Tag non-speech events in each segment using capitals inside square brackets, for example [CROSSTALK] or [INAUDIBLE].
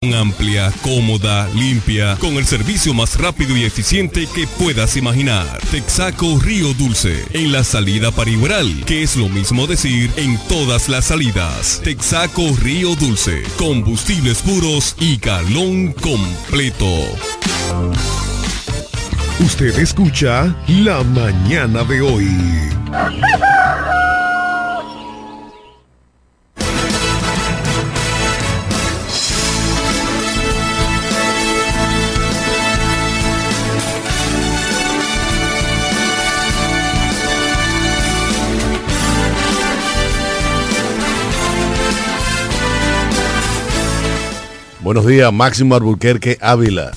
Amplia, cómoda, limpia, con el servicio más rápido y eficiente que puedas imaginar. Texaco Río Dulce, en la salida para que es lo mismo decir en todas las salidas. Texaco Río Dulce, combustibles puros y calón completo. Usted escucha La Mañana de hoy. Buenos días, Máximo Alburquerque Ávila,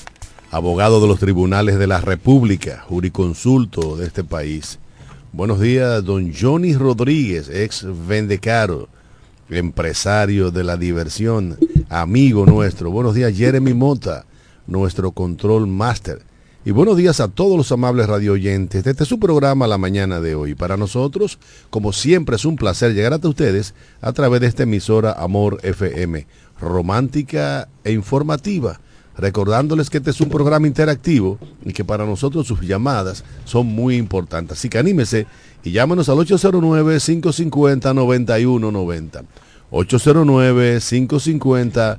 abogado de los tribunales de la República, juriconsulto de este país. Buenos días, don Johnny Rodríguez, ex Vendecaro, empresario de la diversión, amigo nuestro. Buenos días, Jeremy Mota, nuestro control master. Y buenos días a todos los amables radioyentes de este su programa la mañana de hoy. Para nosotros, como siempre, es un placer llegar hasta ustedes a través de esta emisora Amor FM romántica e informativa, recordándoles que este es un programa interactivo y que para nosotros sus llamadas son muy importantes. Así que anímese y llámenos al 809-550-9190. 809-550-9190.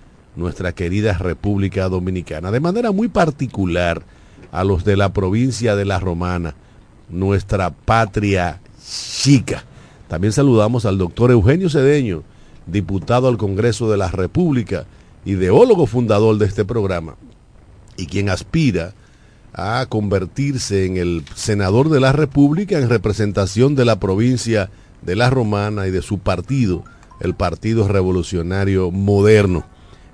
nuestra querida República Dominicana, de manera muy particular a los de la provincia de La Romana, nuestra patria chica. También saludamos al doctor Eugenio Cedeño, diputado al Congreso de la República, ideólogo fundador de este programa, y quien aspira a convertirse en el senador de la República en representación de la provincia de La Romana y de su partido, el Partido Revolucionario Moderno,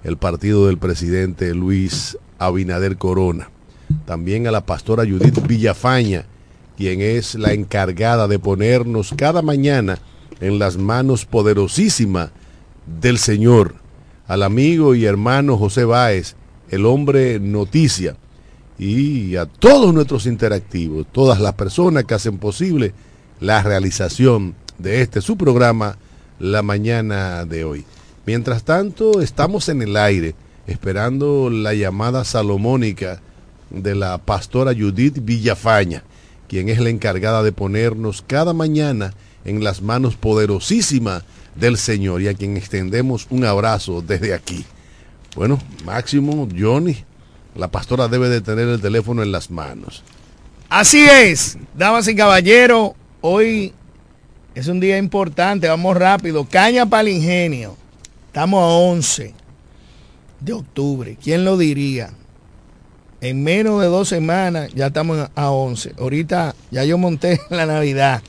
el partido del presidente Luis Abinader Corona. También a la pastora Judith Villafaña, quien es la encargada de ponernos cada mañana en las manos poderosísimas del Señor, al amigo y hermano José Báez, el hombre noticia, y a todos nuestros interactivos, todas las personas que hacen posible la realización de este su programa la mañana de hoy. Mientras tanto, estamos en el aire esperando la llamada salomónica de la pastora Judith Villafaña quien es la encargada de ponernos cada mañana en las manos poderosísimas del Señor y a quien extendemos un abrazo desde aquí. Bueno, Máximo, Johnny, la pastora debe de tener el teléfono en las manos. Así es, damas y caballeros, hoy es un día importante, vamos rápido. Caña para el ingenio. Estamos a 11 de octubre. ¿Quién lo diría? en menos de dos semanas ya estamos a 11. Ahorita ya yo monté [LAUGHS] la Navidad.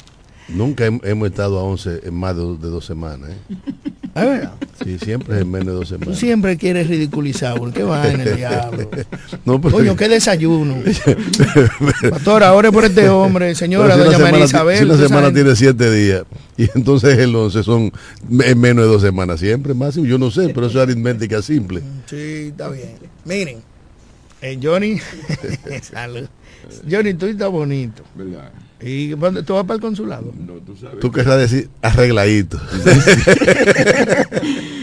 Nunca hemos estado a 11 en más de, dos semanas. ¿eh? [LAUGHS] ¿Es [LAUGHS] Sí, siempre es en menos de dos semanas. Tú siempre quieres ridiculizar, ¿por qué va en el diablo? [LAUGHS] No, Coño, qué desayuno. [LAUGHS] Pastora, ahora por este hombre, señora, doña María Isabel. Si una semana tiene siete días y entonces el 11 son en menos de dos semanas, siempre más, yo no sé, pero eso es aritmética simple. Sí, está bien. Miren, eh, Johnny, salud. Johnny, tú estás bonito. ¿Verdad? ¿Y tú vas para el consulado? No, tú sabes. Tú querrás decir arregladito. [LAUGHS]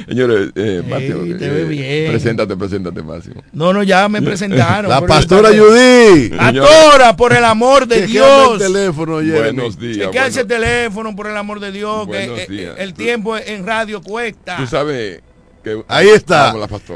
Señores, eh, Máximo, te eh, bien. preséntate, preséntate, Máximo. No, no, ya me [LAUGHS] presentaron. La pastora Judy. Pastora, por el amor de [LAUGHS] Dios. el teléfono, Buenos días. ¿Qué hace el teléfono, por el amor de Dios? que, eh, el tiempo en radio cuesta. Tú sabes ahí está.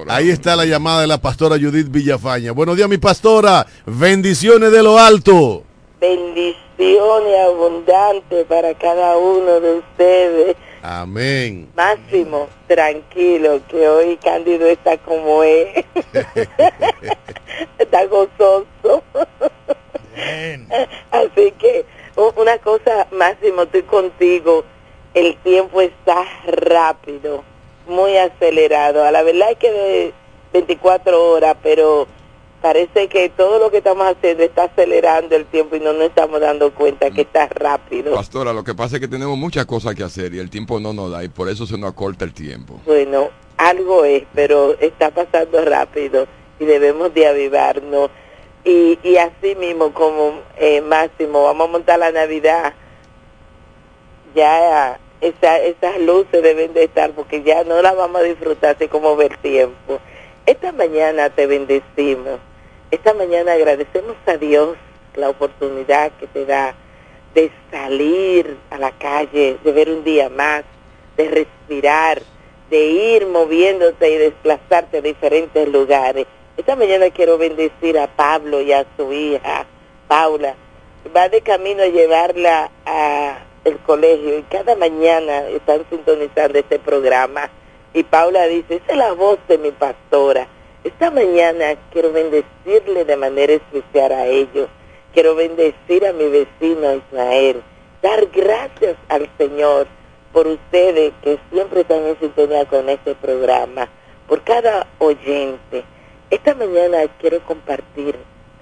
ahí está la llamada de la pastora Judith Villafaña. Buenos días, mi pastora. Bendiciones de lo alto. Bendiciones abundantes para cada uno de ustedes. Amén. Máximo, tranquilo, que hoy Cándido está como es. [LAUGHS] está gozoso. Así que, una cosa, Máximo, estoy contigo. El tiempo está rápido muy acelerado. A la verdad es que de 24 horas, pero parece que todo lo que estamos haciendo está acelerando el tiempo y no nos estamos dando cuenta que está rápido. Pastora, lo que pasa es que tenemos muchas cosas que hacer y el tiempo no nos da y por eso se nos acorta el tiempo. Bueno, algo es, pero está pasando rápido y debemos de avivarnos. Y, y así mismo como eh, Máximo, vamos a montar la Navidad. Ya esa, esas luces deben de estar porque ya no las vamos a disfrutar así como ver tiempo. Esta mañana te bendecimos esta mañana agradecemos a Dios la oportunidad que te da de salir a la calle, de ver un día más, de respirar, de ir moviéndote y desplazarte a diferentes lugares. Esta mañana quiero bendecir a Pablo y a su hija, Paula. Va de camino a llevarla al colegio y cada mañana están sintonizando este programa. Y Paula dice, esa es la voz de mi pastora esta mañana quiero bendecirle de manera especial a ellos. Quiero bendecir a mi vecino Ismael. Dar gracias al Señor por ustedes que siempre están en sintonía con este programa, por cada oyente. Esta mañana quiero compartir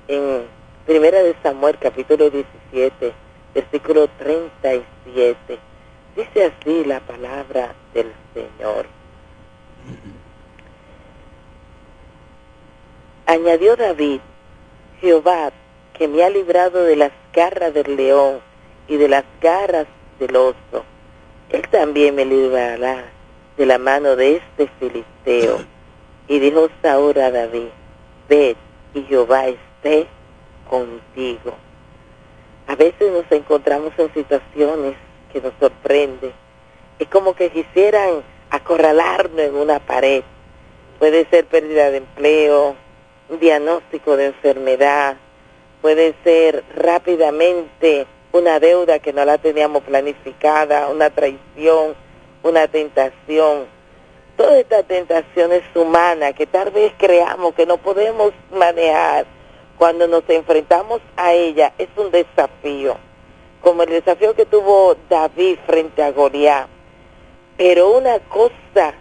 en Primera de Samuel capítulo 17, versículo 37. Dice así la palabra del Señor. [CLEARS THROAT] Añadió David, Jehová, que me ha librado de las garras del león y de las garras del oso, él también me librará de la mano de este filisteo. Y dijo Saúl a David, ved y Jehová esté contigo. A veces nos encontramos en situaciones que nos sorprenden. Es como que quisieran acorralarnos en una pared. Puede ser pérdida de empleo, un diagnóstico de enfermedad, puede ser rápidamente una deuda que no la teníamos planificada, una traición, una tentación. Toda esta tentación es humana que tal vez creamos que no podemos manejar. Cuando nos enfrentamos a ella es un desafío, como el desafío que tuvo David frente a Goliat. Pero una cosa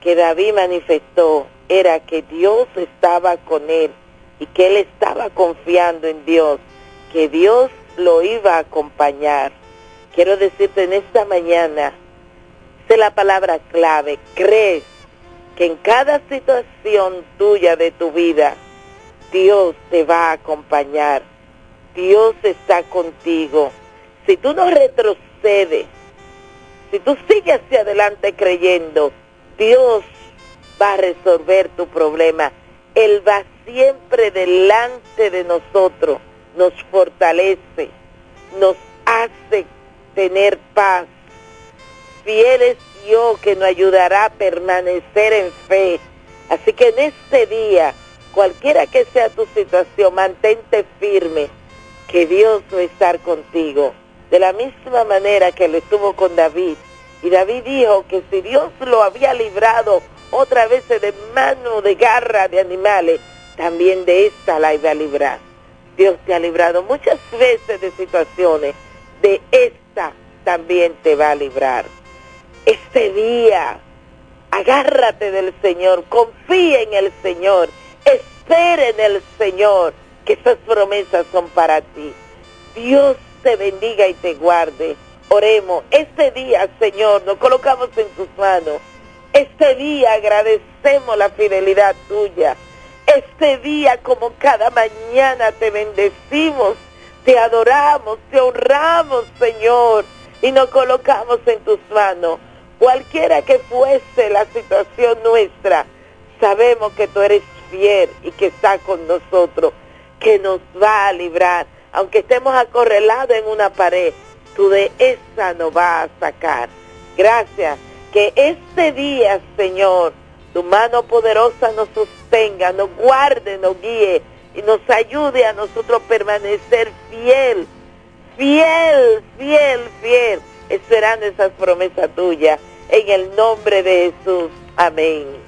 que David manifestó era que Dios estaba con él y que él estaba confiando en Dios, que Dios lo iba a acompañar. Quiero decirte en esta mañana, sé la palabra clave, crees que en cada situación tuya de tu vida, Dios te va a acompañar, Dios está contigo. Si tú no retrocedes, si tú sigues hacia adelante creyendo, Dios va a resolver tu problema. Él va siempre delante de nosotros, nos fortalece, nos hace tener paz. Fiel es Dios que nos ayudará a permanecer en fe. Así que en este día, cualquiera que sea tu situación, mantente firme, que Dios va a estar contigo. De la misma manera que lo estuvo con David. Y David dijo que si Dios lo había librado otra vez de mano de garra de animales, también de esta la iba a librar. Dios te ha librado muchas veces de situaciones, de esta también te va a librar. Este día, agárrate del Señor, confía en el Señor, espera en el Señor, que esas promesas son para ti. Dios te bendiga y te guarde. Oremos, este día, Señor, nos colocamos en tus manos este día agradecemos la fidelidad tuya. Este día, como cada mañana, te bendecimos, te adoramos, te honramos, Señor, y nos colocamos en tus manos. Cualquiera que fuese la situación nuestra, sabemos que tú eres fiel y que está con nosotros, que nos va a librar. Aunque estemos acorrelados en una pared, tú de esa nos vas a sacar. Gracias que este día, Señor, tu mano poderosa nos sostenga, nos guarde, nos guíe y nos ayude a nosotros permanecer fiel, fiel, fiel, fiel, esperando esas promesas tuyas. En el nombre de Jesús. Amén.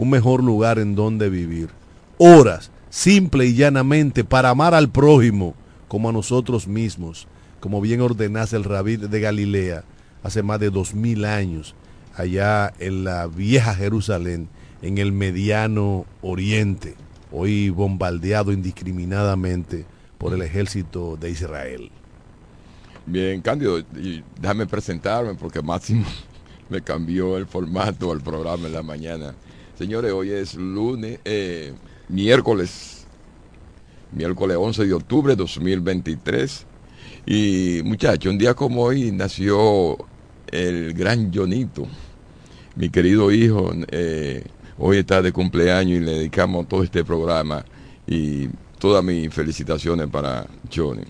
un mejor lugar en donde vivir, horas, simple y llanamente, para amar al prójimo como a nosotros mismos, como bien ordenase el rabí de Galilea hace más de dos mil años, allá en la vieja Jerusalén, en el mediano oriente, hoy bombardeado indiscriminadamente por el ejército de Israel. Bien, Cándido, y déjame presentarme porque Máximo [LAUGHS] me cambió el formato al programa en la mañana. Señores, hoy es lunes, eh, miércoles, miércoles 11 de octubre de 2023. Y muchachos, un día como hoy nació el gran Jonito, mi querido hijo. eh, hoy está de cumpleaños y le dedicamos todo este programa y todas mis felicitaciones para Johnny.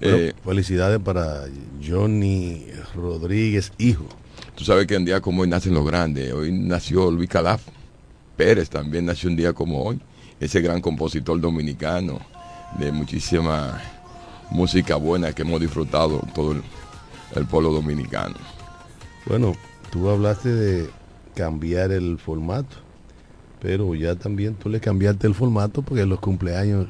Bueno, Eh, felicidades para Johnny Rodríguez, hijo. Tú sabes que un día como hoy nacen los grandes. Hoy nació Luis Calaf Pérez, también nació un día como hoy. Ese gran compositor dominicano de muchísima música buena que hemos disfrutado todo el, el pueblo dominicano. Bueno, tú hablaste de cambiar el formato, pero ya también tú le cambiaste el formato porque los cumpleaños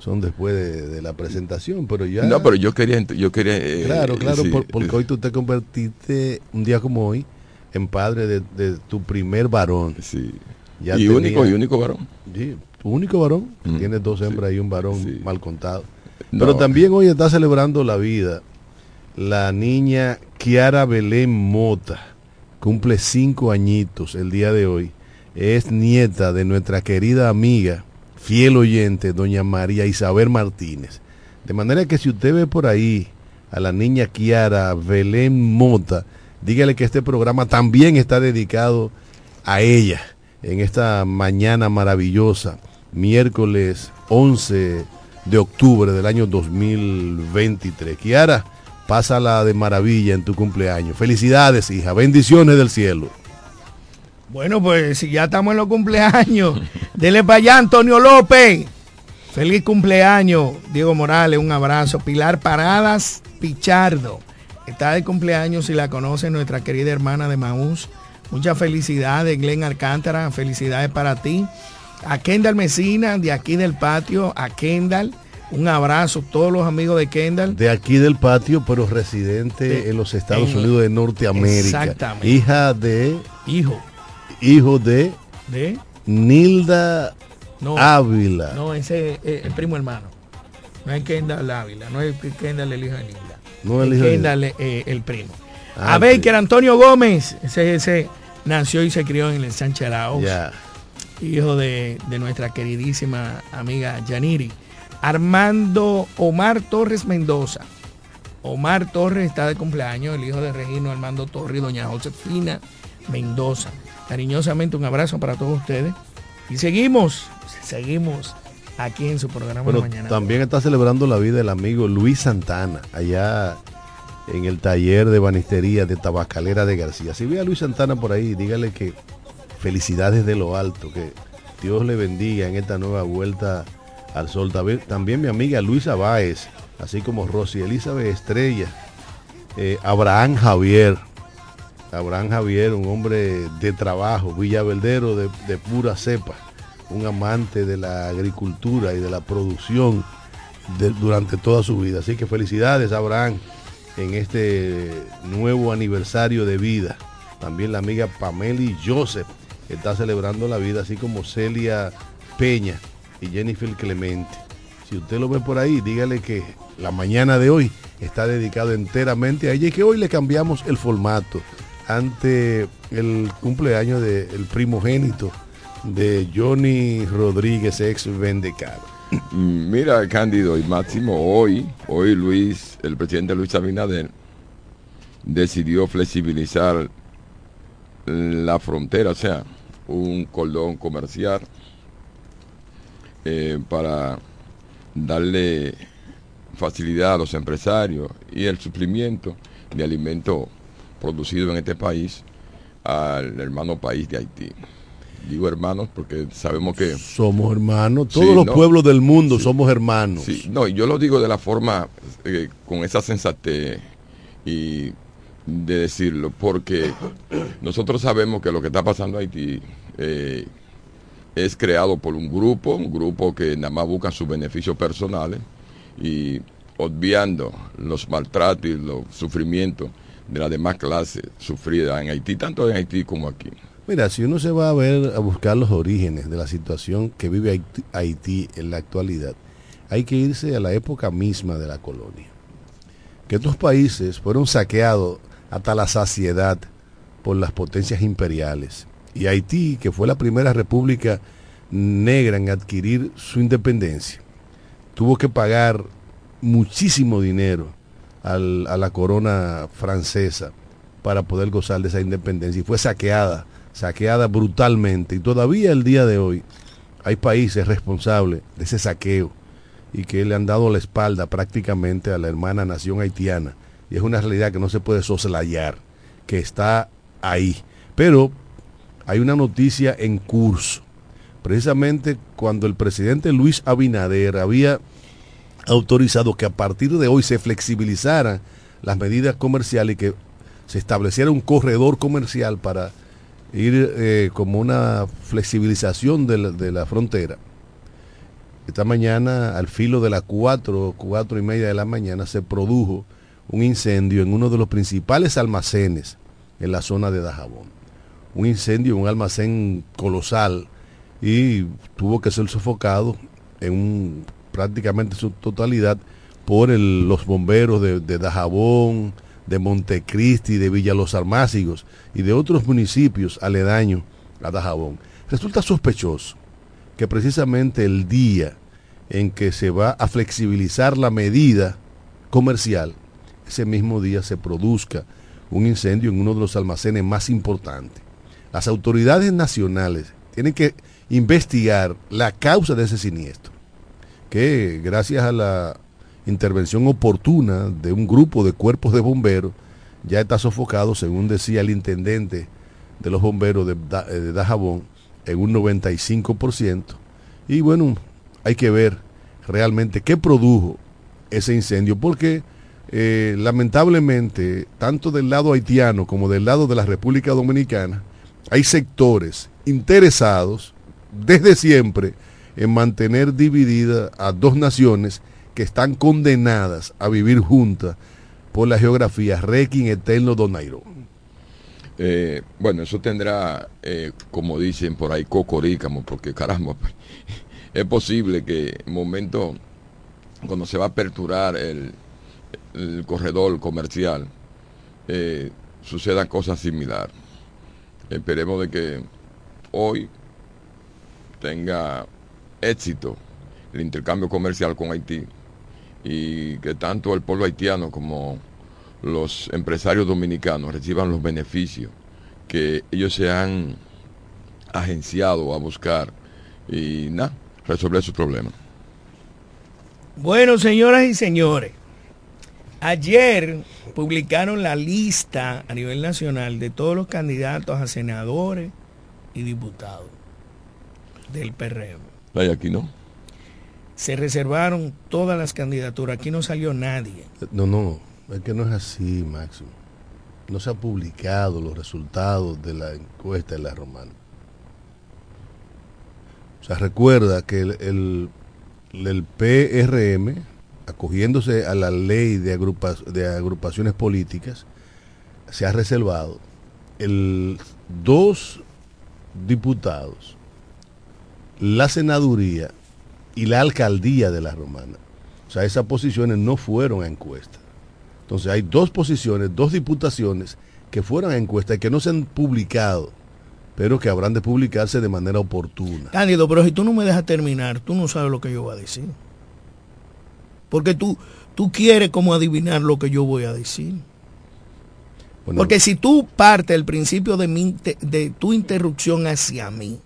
son después de, de la presentación, pero ya... No, pero yo quería, yo quería. eh, Claro, claro, sí, por- porque hoy tú te convertiste un día como hoy en padre de, de tu primer varón. Sí. Ya y tenía- único, y único varón. Sí, tu único varón. Mm, Tienes dos hembras sí, y un varón sí. mal contado. No. Pero también hoy está celebrando la vida la niña Kiara Belén Mota. Cumple cinco añitos el día de hoy. Es nieta de nuestra querida amiga, fiel oyente, doña María Isabel Martínez. De manera que si usted ve por ahí a la niña Kiara Belén Mota, dígale que este programa también está dedicado a ella en esta mañana maravillosa, miércoles 11 de octubre del año 2023. Kiara, pásala de maravilla en tu cumpleaños. Felicidades, hija. Bendiciones del cielo. Bueno, pues si ya estamos en los cumpleaños, [LAUGHS] dele para allá, Antonio López. Feliz cumpleaños, Diego Morales, un abrazo. Pilar Paradas Pichardo, está de cumpleaños, si la conoce, nuestra querida hermana de Maús. Muchas felicidades, Glenn Alcántara, felicidades para ti. A Kendall Mesina, de aquí del patio, a Kendall, un abrazo, todos los amigos de Kendall. De aquí del patio, pero residente De- en los Estados en- Unidos de Norteamérica. Exactamente. Hija de, Hijo hijo de de... Nilda No, Ávila. no, ese es el primo hermano. No es Kendall Ávila, no es Kendall el hijo de Nilda. No el Es hijo de- Kendall eh, el primo. Ah, a era Antonio Gómez, ese, ese nació y se crió en el Sánchez Ya. hijo de, de nuestra queridísima amiga Yaniri. Armando Omar Torres Mendoza. Omar Torres está de cumpleaños, el hijo de Regino Armando Torres y doña Josefina Mendoza. Cariñosamente un abrazo para todos ustedes. Y seguimos, seguimos aquí en su programa de mañana. también está celebrando la vida el amigo Luis Santana, allá en el taller de banistería de Tabacalera de García. Si ve a Luis Santana por ahí, dígale que felicidades de lo alto, que Dios le bendiga en esta nueva vuelta al sol. También, mi amiga Luisa Báez, así como Rosy Elizabeth Estrella, eh, Abraham Javier, Abraham Javier, un hombre de trabajo, villaverdero de, pura cepa, un amante de la agricultura y de la producción durante toda su vida. Así que felicidades, Abraham, en este nuevo aniversario de vida. También la amiga Pameli Joseph está celebrando la vida, así como Celia Peña y Jennifer Clemente. Si usted lo ve por ahí, dígale que la mañana de hoy está dedicado enteramente a ella y que hoy le cambiamos el formato ante el cumpleaños del primogénito de Johnny Rodríguez, ex Vendecar. Mm, Mira, Cándido y Máximo, hoy, hoy Luis, el presidente Luis Abinader, decidió flexibilizar la frontera, o sea, un cordón comercial eh, para darle facilidad a los empresarios y el suplimiento de alimentos producidos en este país al hermano país de Haití. Digo hermanos porque sabemos que... Somos hermanos, todos Sí, los no. pueblos del mundo somos hermanos. Sí, no, yo lo digo de la forma, eh, con esa sensatez y de decirlo, porque nosotros sabemos que lo que está pasando en Haití eh, es creado por un grupo, un grupo que nada más busca sus beneficios personales y obviando los maltratos y los sufrimientos de las demás clases sufridas en Haití, tanto en Haití como aquí. Mira, si uno se va a ver a buscar los orígenes de la situación que vive Haití, en la actualidad, hay que irse a la época misma de la colonia. Que estos países fueron saqueados hasta la saciedad por las potencias imperiales. Y Haití, que fue la primera república negra en adquirir su independencia, tuvo que pagar muchísimo dinero a la corona francesa para poder gozar de esa independencia y fue saqueada, saqueada brutalmente y todavía el día de hoy hay países responsables de ese saqueo y que le han dado la espalda prácticamente a la hermana nación haitiana y es una realidad que no se puede soslayar, que está ahí. Pero hay una noticia en curso. Precisamente cuando el presidente Luis Abinader había autorizado que a partir de hoy se flexibilizaran las medidas comerciales y que se estableciera un corredor comercial para ir eh, como una flexibilización de la, de la frontera. Esta mañana, al filo de las cuatro, cuatro y media de la mañana, se produjo un incendio en uno de los principales almacenes en la zona de Dajabón. Un incendio, un almacén colosal y tuvo que ser sofocado en prácticamente su totalidad por los bomberos de, de Dajabón, de Montecristi, de Villa Los Almácigos y de otros municipios aledaños a Dajabón. Resulta sospechoso que precisamente el día en que se va a flexibilizar la medida comercial, ese mismo día se produzca un incendio en uno de los almacenes más importantes. Las autoridades nacionales tienen que investigar la causa de ese siniestro, que gracias a la intervención oportuna de un grupo de cuerpos de bomberos, ya está sofocado, según decía el intendente de los bomberos de, eh, Dajabón, en un 95%. Y bueno, hay que ver realmente qué produjo ese incendio, porque eh, lamentablemente, tanto del lado haitiano como del lado de la República Dominicana, hay sectores interesados desde siempre en mantener dividida a dos naciones que están condenadas a vivir juntas por la geografía Requiem Eterno Donairo. Eh, bueno, eso tendrá, eh, como dicen por ahí, cocorícamo, porque caramba, [LAUGHS] es posible que en momento, cuando se va a aperturar el, el corredor comercial, eh, sucedan cosas similares. Esperemos de que hoy tenga éxito el intercambio comercial con Haití y que tanto el pueblo haitiano como los empresarios dominicanos reciban los beneficios que ellos se han agenciado a buscar y nada, resolver sus problemas. Bueno, señoras y señores, ayer publicaron la lista a nivel nacional de todos los candidatos a senadores y diputados del PRM. Hay aquí, ¿no? Se reservaron todas las candidaturas. Aquí no salió nadie. No, no, es que no es así, Máximo. No se han publicado los resultados de la encuesta de la romana. O sea, recuerda que el, el, el PRM, acogiéndose a la ley de, de agrupaciones políticas, se ha reservado el dos diputados, la senaduría y la alcaldía de la romana. O sea, esas posiciones no fueron a encuesta. Entonces hay dos posiciones, dos diputaciones que fueron a encuesta y que no se han publicado, pero que habrán de publicarse de manera oportuna. Cándido, pero si tú no me dejas terminar, tú no sabes lo que yo voy a decir. Porque tú, tú quieres como adivinar lo que yo voy a decir. Bueno, Porque si tú partes del principio de, mi, de tu interrupción hacia mí,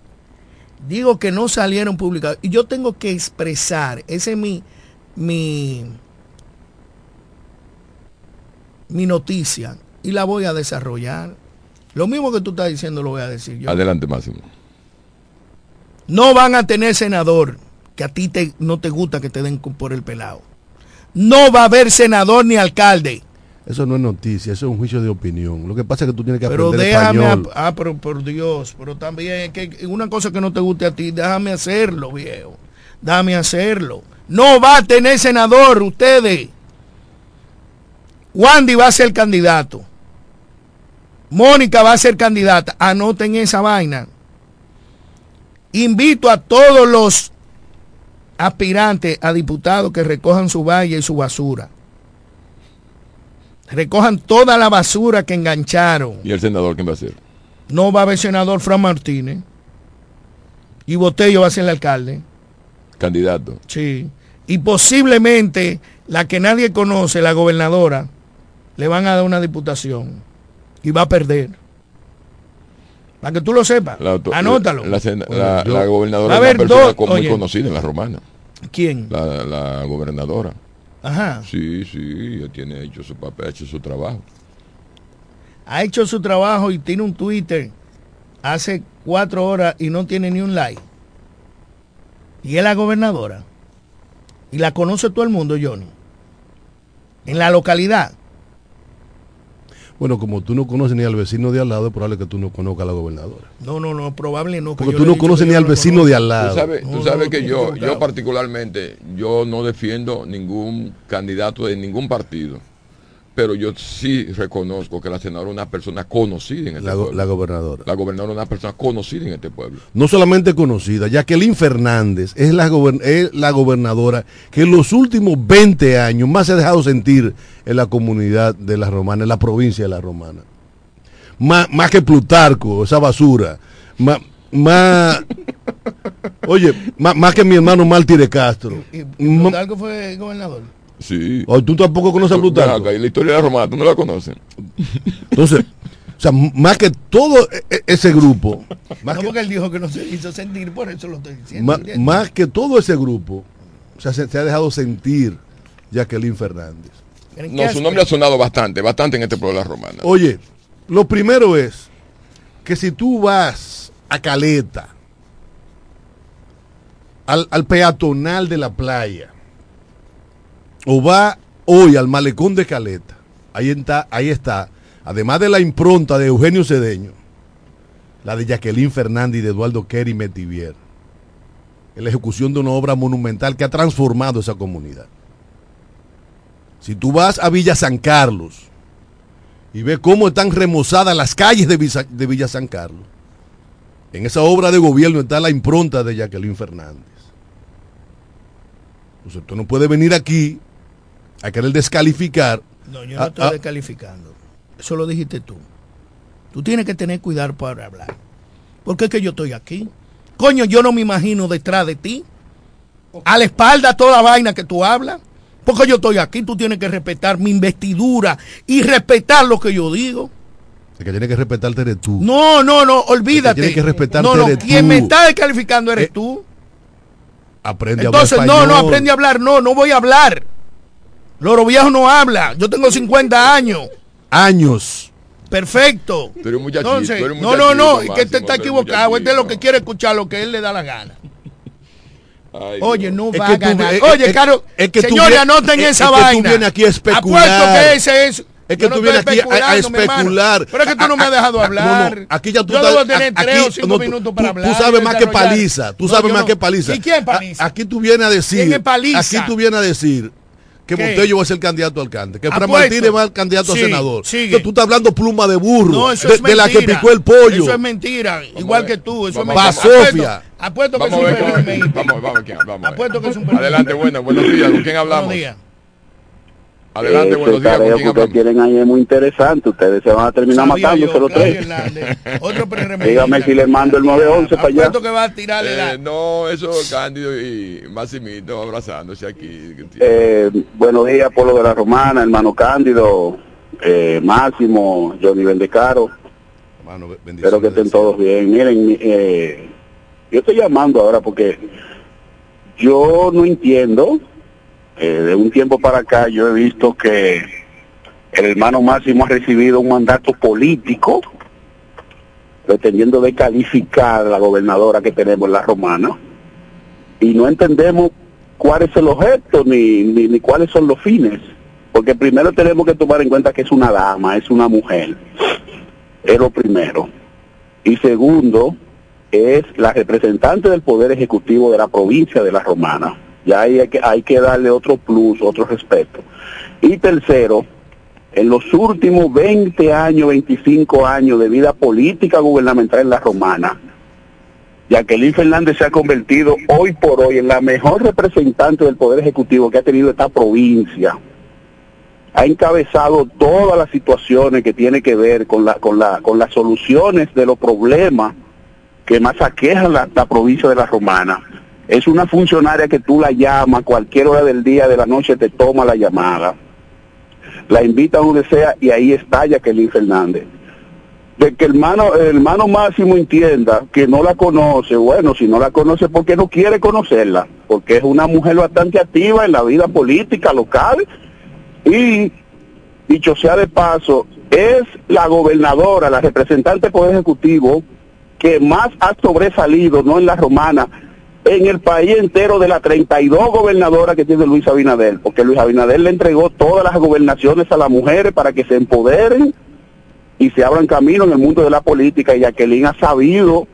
digo que no salieron publicados y yo tengo que expresar, ese es mi, mi, mi noticia y la voy a desarrollar. Lo mismo que tú estás diciendo lo voy a decir yo. Adelante, Máximo. No van a tener senador, que a ti te, no te gusta que te den por el pelado. No va a haber senador ni alcalde. Eso no es noticia, eso es un juicio de opinión. Lo que pasa es que tú tienes que Pero aprender déjame, español. a- ah, pero por Dios, pero también es que una cosa que no te guste a ti, déjame hacerlo, viejo. Déjame hacerlo. No va a tener senador ustedes. Wandy va a ser candidato. Mónica va a ser candidata. Anoten esa vaina. Invito a todos los aspirantes a diputados que recojan su valle y su basura. Recojan toda la basura que engancharon. ¿Y el senador quién va a ser? No va a haber senador Fran Martínez. Y Botello va a ser el alcalde. Candidato. Sí. Y posiblemente la que nadie conoce, la gobernadora, le van a dar una diputación. Y va a perder. Para que tú lo sepas. La, Anótalo. La, sena- Bueno, la- yo- la Va gobernadora a es una persona dos- muy oye. conocida en la romana. ¿Quién? La, la gobernadora. Ajá. Sí, sí, ella tiene hecho su papel, ha hecho su trabajo. Ha hecho su trabajo y tiene un Twitter hace cuatro horas y no tiene ni un like. Y es la gobernadora. Y la conoce todo el mundo, Johnny. En la localidad. Bueno, como tú no conoces ni al vecino de al lado, es probable que tú no conozcas a la gobernadora. No, no, no, probable no. que Porque tú no conoces ni al no vecino conozco. de al Tú lado. sabes, No, tú sabes no, que yo, yo particularmente, yo no defiendo ningún candidato de ningún partido, pero yo sí reconozco que la senadora es una persona conocida en este La, go- pueblo. la gobernadora. La gobernadora es una persona conocida en este pueblo. No solamente conocida, Jacqueline Fernández es la, gober- es la gobernadora que en los últimos 20 años más se ha dejado sentir en la comunidad de la Romana, en la provincia de la Romana. Más, más que Plutarco, esa basura. Más, [LAUGHS] más oye, más, más que mi hermano Martí de Castro. ¿Y Ma- Plutarco fue gobernador? Sí. Oye, tú tampoco conoces a Plutarco. acá, y la historia de la romana, ¿tú no la conoces? Entonces, o sea, más que todo e- e- ese grupo, más no, que, porque él dijo que no se hizo sentir, por eso lo estoy diciendo. Más que todo ese grupo, o sea, se, se ha dejado sentir Jacqueline Fernández. ¿En qué No, su nombre ha sonado bastante, bastante en este pueblo de la romana. Oye, lo primero es que si tú vas a Caleta, al, al peatonal de la playa, o va hoy al malecón de Caleta, ahí está, ahí está, además de la impronta de Eugenio Cedeño, la de Jacqueline Fernández y de Eduardo Kerry Metivier, en la ejecución de una obra monumental que ha transformado esa comunidad. Si tú vas a Villa San Carlos y ves cómo están remozadas las calles de Villa, de Villa San Carlos, en esa obra de gobierno está la impronta de Jacqueline Fernández. Entonces tú no puedes venir aquí a querer descalificar. No, yo no estoy descalificando. Eso lo dijiste tú. Tú tienes que tener cuidado para hablar. Porque es que yo estoy aquí. Coño, yo no me imagino detrás de ti. A la espalda toda vaina que tú hablas. Porque yo estoy aquí, tú tienes que respetar mi investidura y respetar lo que yo digo. El que tiene que respetarte eres tú. No, no, no, olvídate. tiene que respetarte no, no, eres quien tú. me está descalificando eres Eh, tú. Aprende Entonces, a no, hablar no, español. aprende a hablar. No, no voy a hablar. Loro viejo no habla. Yo tengo 50 años. Años. Perfecto. Tú eres un muchachito, Entonces, tú eres no, no, no, y que te Máximo, está tú equivocado. Este es lo que quiere escuchar lo que él le da la gana. Ay, Oye, no Es va que a tú- ganar. es- Oye, es- Caro, es que tú señores, vienes- anoten es- esa es que tú vaina. vienes aquí a especular. Apuesto que ese es. Es que no tú vienes aquí a, especular. Pero es que tú no me has dejado a- hablar. no, no, aquí ya tú Yo estás- debo tener aquí- tres o cinco no, tú- minutos para tú- hablar. Tú sabes más que paliza. Tú No, sabes más no. que paliza. ¿Y quién paliza? A- aquí tú vienes a decir. ¿Quién es paliza? Aquí tú vienes a decir que ¿Qué? Montello va a ser candidato a alcalde. Que Fran Apuesto. Martínez va a ser candidato Sí, a senador. Entonces tú estás hablando pluma de burro. No, eso de, es de la que picó el pollo. Eso es mentira. Igual que tú. Eso Vamos, es vamos, mentira. Sofía. Apuesto, apuesto que es Vamos un ver, vamos, vamos, vamos. Apuesto que es un. Adelante, buenas, buenos días. ¿Con quién hablamos? Buenos días. Adelante, Ese buenos días. ¿Con que tienen ahí es muy interesante. Ustedes se van a terminar Sabía matándose yo, los Claudio tres. Otro. [LAUGHS] Dígame si le mando el 911 para allá. Que va a tirarle la... Eh, no, eso Cándido y Maximito abrazándose aquí. Eh, buenos días, Polo de la Romana, hermano Cándido, eh, Máximo, Johnny Bendecaro. Hermano, Espero que estén todos bien. Miren, eh, yo estoy llamando ahora porque yo no entiendo. Eh, de un tiempo para acá yo he visto que el hermano Máximo ha recibido un mandato político pretendiendo descalificar a la gobernadora que tenemos en la romana y no entendemos cuál es el objeto ni, ni, ni cuáles son los fines. Porque primero tenemos que tomar en cuenta que es una dama, es una mujer. Es lo primero. Y segundo, es la representante del Poder Ejecutivo de la provincia de La Romana. Ya ahí hay que, hay que darle otro plus, otro respeto. Y tercero, en los últimos 20 años, 25 años de vida política gubernamental en La Romana, Jacqueline Fernández se ha convertido hoy por hoy en la mejor representante del Poder Ejecutivo que ha tenido esta provincia. Ha encabezado todas las situaciones que tiene que ver con, la, con, la, con las soluciones de los problemas que más aquejan la, la provincia de La Romana. Es una funcionaria que tú la llamas cualquier hora del día, de la noche, te toma la llamada. La invita a donde sea y ahí está Jacqueline Fernández de que el hermano, el Máximo entienda que no la conoce, bueno, si no la conoce, porque no quiere conocerla? Porque es una mujer bastante activa en la vida política local y, dicho sea de paso, es la gobernadora, la representante del Poder Ejecutivo que más ha sobresalido, no en la romana, en el país entero de las 32 gobernadoras que tiene Luis Abinader, porque Luis Abinader le entregó todas las gobernaciones a las mujeres para que se empoderen y se abran camino en el mundo de la política y Jacqueline ha sabido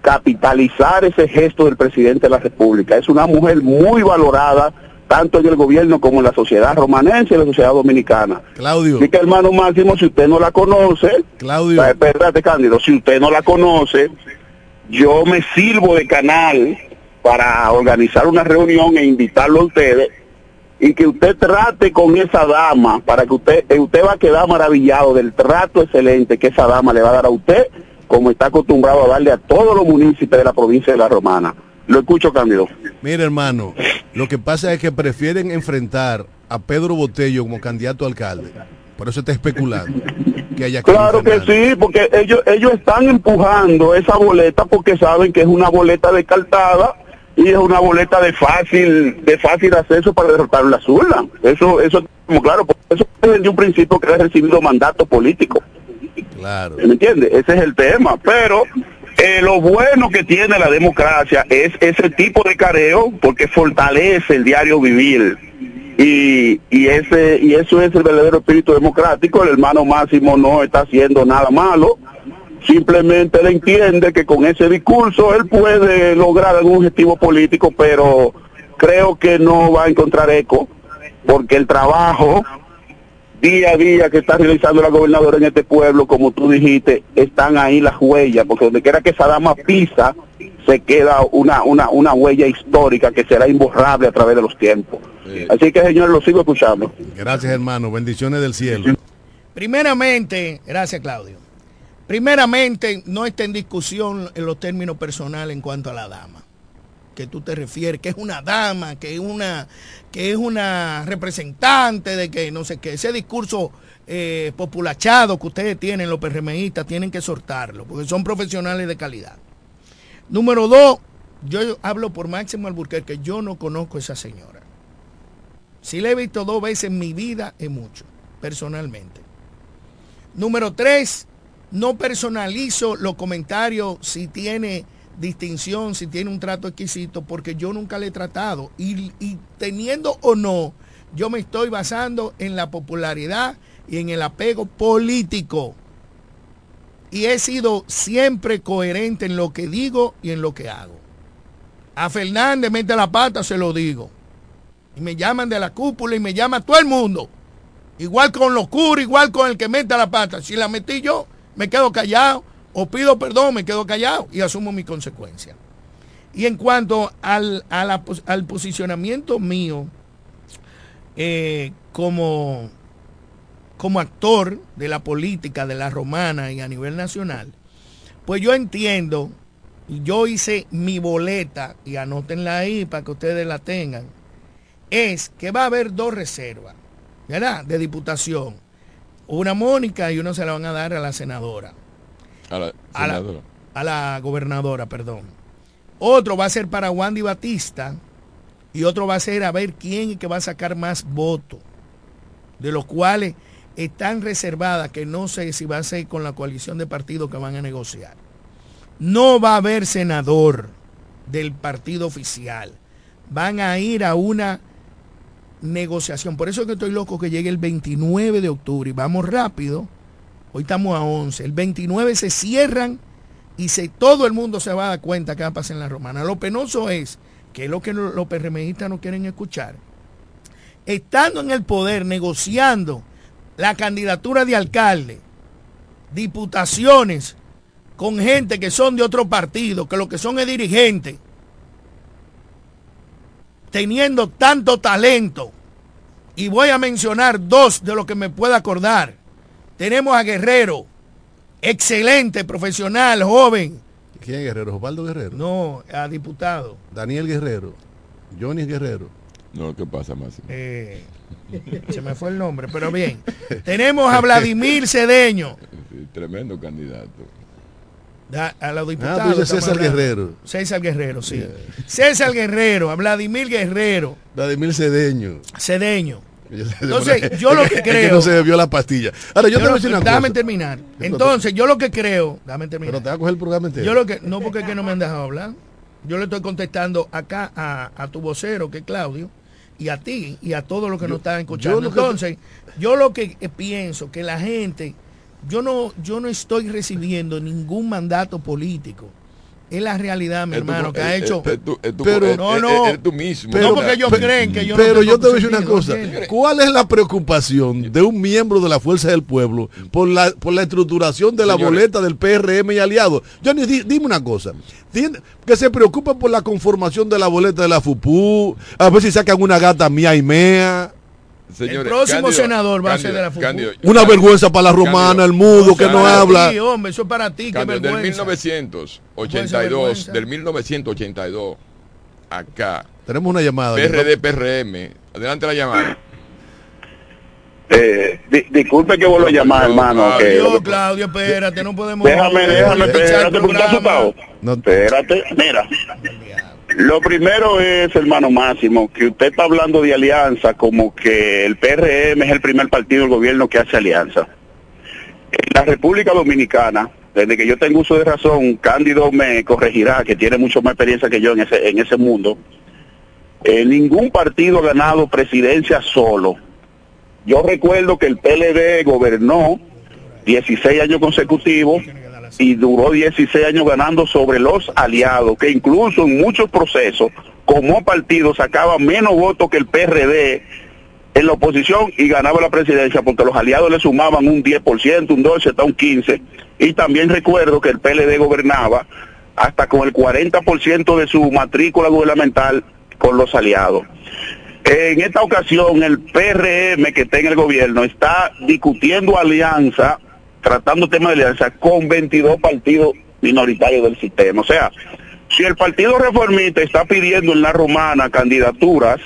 capitalizar ese gesto del presidente de la República. Es una mujer muy valorada tanto en el gobierno como en la sociedad romanense y la sociedad dominicana. Claudio. Así que hermano Máximo, si usted no la conoce, Claudio. espérate Cándido, si usted no la conoce, yo me sirvo de canal para organizar una reunión e invitarlo a ustedes y que usted trate con esa dama para que usted eh, usted va a quedar maravillado del trato excelente que esa dama le va a dar a usted como está acostumbrado a darle a todos los municipios de la provincia de La Romana. Lo escucho, Cándido. Mire, hermano, lo que pasa es que prefieren enfrentar a Pedro Botello como candidato a alcalde. Por eso está especulando. Que haya Claro que sí, porque ellos ellos están empujando esa boleta porque saben que es una boleta descartada y es una boleta de fácil de fácil acceso para derrotar la Zurda. Eso eso como claro, eso desde un principio que ha recibido mandato político. Claro. ¿Me entiende? Ese es el tema, pero eh, lo bueno que tiene la democracia es ese tipo de careo porque fortalece el diario vivir. Y, y ese y eso es el verdadero espíritu democrático. El hermano Máximo no está haciendo nada malo. Simplemente él entiende que con ese discurso él puede lograr algún objetivo político, pero creo que no va a encontrar eco, porque el trabajo día a día que está realizando la gobernadora en este pueblo, como tú dijiste, están ahí las huellas, porque donde quiera que esa dama pisa, se queda una, una, una huella histórica que será imborrable a través de los tiempos. Sí. Así que, señor, lo sigo escuchando. Gracias, hermano. Bendiciones del cielo. Primeramente, gracias Claudio. Primeramente, no está en discusión en los términos personales en cuanto a la dama. Que tú te refieres, que es una dama, que es una, que es una representante de que no sé qué. Ese discurso eh, populachado que ustedes tienen, los PRMistas, tienen que soltarlo, porque son profesionales de calidad. Número dos, yo hablo por Máximo Alburquerque, yo no conozco a esa señora. Si la he visto dos veces en mi vida, es mucho, personalmente. Número tres, no personalizo los comentarios si tiene distinción, si tiene un trato exquisito, porque yo nunca le he tratado. Y, teniendo o no, yo me estoy basando en la popularidad y en el apego político. Y he sido siempre coherente en lo que digo y en lo que hago. A Fernández mete la pata, se lo digo. Y me llaman de la cúpula y me llama todo el mundo. Igual con locura, igual con el que mete la pata. Si la metí yo, me quedo callado o pido perdón, me quedo callado y asumo mi consecuencia. Y en cuanto al, al posicionamiento mío eh, como, como actor de la política de la romana y a nivel nacional, pues yo entiendo, yo hice mi boleta, y anótenla ahí para que ustedes la tengan, es que va a haber dos reservas, ¿verdad? De diputación. Una Mónica y uno se la van a dar a la senadora. A la, A la, senadora. a la gobernadora, perdón. Otro va a ser para Wandy Batista y otro va a ser a ver quién es que va a sacar más votos, de los cuales están reservadas, que no sé si va a ser con la coalición de partidos que van a negociar. no va a haber senador del partido oficial. Van a ir a una negociación. Por eso es que estoy loco que llegue el 29 de octubre y vamos rápido. Hoy estamos a 11. El 29 se cierran y se, todo el mundo se va a dar cuenta que va a pasar en la romana. Lo penoso es, que es lo que los PRMistas no quieren escuchar, estando en el poder, negociando la candidatura de alcalde, diputaciones, con gente que son de otro partido, que lo que son es dirigentes, teniendo tanto talento, y voy a mencionar dos de los que me pueda acordar. Tenemos a Guerrero, excelente, profesional, joven. ¿Quién es Guerrero? ¿Osvaldo Guerrero? No, a diputado. Daniel Guerrero. Johnny Guerrero. No, ¿qué pasa, más? Eh, se me fue el nombre, pero bien. Tenemos a Vladimir Cedeño. tremendo candidato. A los diputados. Ah, César Guerrero. César Guerrero, sí. César Guerrero, a Vladimir Guerrero. Vladimir Cedeño. Cedeño. [LAUGHS] Entonces, yo lo que creo. [LAUGHS] Es que no se bebió la pastilla. Ahora, yo, te voy a decir una Déjame terminar. Entonces, yo lo que creo. Déjame terminar. Pero te va a coger el programa entero. Yo lo que. No, porque es que no me han dejado hablar. Yo le estoy contestando acá a, a tu vocero, que es Claudio, y a ti, y a todos los que nos están escuchando. Entonces, yo lo que pienso que la gente. Yo no, yo no estoy recibiendo ningún mandato político es la realidad, mi hermano, que ha hecho. pero no, no, es, tú mismo. Pero, no porque ellos creen que yo Pero yo te voy a decir una cosa. ¿Cuál es la preocupación de un miembro de la Fuerza del Pueblo por la, por la estructuración de la boleta del PRM y aliados? Johnny, dime una cosa. Que se preocupa por la conformación de la boleta de la FUPU, a ver si sacan una gata mía y mea el próximo senador va a ser de la Una vergüenza para la romana, el mudo que no habla. Sí, hombre, eso es para ti, qué vergüenza. Del 1982, del 1982, acá. Tenemos una llamada. PRD, PRM. Adelante la llamada. Eh, disculpe que vuelvo a llamar, hermano. Claudio, que, Claudio, espérate, no podemos. Déjame, déjame, espérate, porque asustado. No. Espérate, mira. Lo primero es, hermano Máximo, que usted está hablando de alianza como que el PRM es el primer partido del gobierno que hace alianza. En la República Dominicana, desde que yo tengo uso de razón, Cándido me corregirá, que tiene mucho más experiencia que yo en ese, en ese mundo, eh, ningún partido ha ganado presidencia solo. Yo recuerdo que el PLD gobernó 16 años consecutivos y duró 16 años ganando sobre los aliados, que incluso en muchos procesos, como partido, sacaba menos votos que el PRD en la oposición y ganaba la presidencia porque los aliados le sumaban un 10%, un 12, hasta un 15%. Y también recuerdo que el PLD gobernaba hasta con el 40% de su matrícula gubernamental con los aliados. En esta ocasión el PRM que está en el gobierno está discutiendo alianza tratando tema de alianza con 22 partidos minoritarios del sistema. O sea, si el Partido Reformista está pidiendo en la romana candidaturas,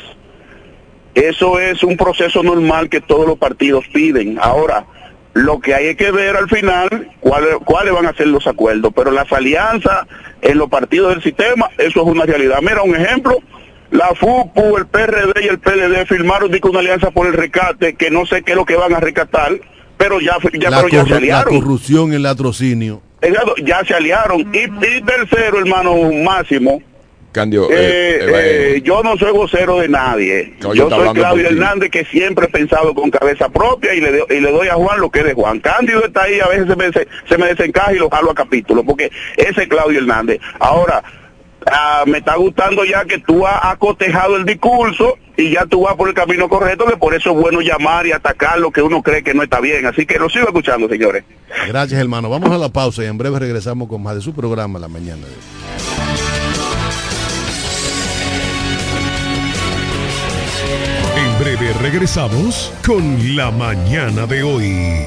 eso es un proceso normal que todos los partidos piden. Ahora, lo que hay que ver al final cuáles, cuáles van a ser los acuerdos, pero las alianzas en los partidos del sistema, eso es una realidad. Mira, un ejemplo, la FUPU, el PRD y el PLD firmaron una alianza por el rescate, que no sé qué es lo que van a rescatar, pero ya, ya, la, ya se aliaron. La corrupción, el latrocinio. Ya se aliaron. Y, tercero, hermano Máximo, Candio, eh, eh, eh, yo no soy vocero de nadie. yo, soy Claudio Hernández que siempre he pensado con cabeza propia y le, y le doy a Juan lo que es de Juan. Cándido está ahí, a veces se me, se, me desencaja y lo jalo a capítulo, porque ese es Claudio Hernández. Ahora, Ah, me está gustando ya que tú has acotejado el discurso y ya tú vas por el camino correcto, que por eso es bueno llamar y atacar lo que uno cree que no está bien. Así que lo sigo escuchando, señores. Gracias, hermano. Vamos a la pausa y en breve regresamos con más de su programa la mañana. En breve regresamos con la mañana de hoy.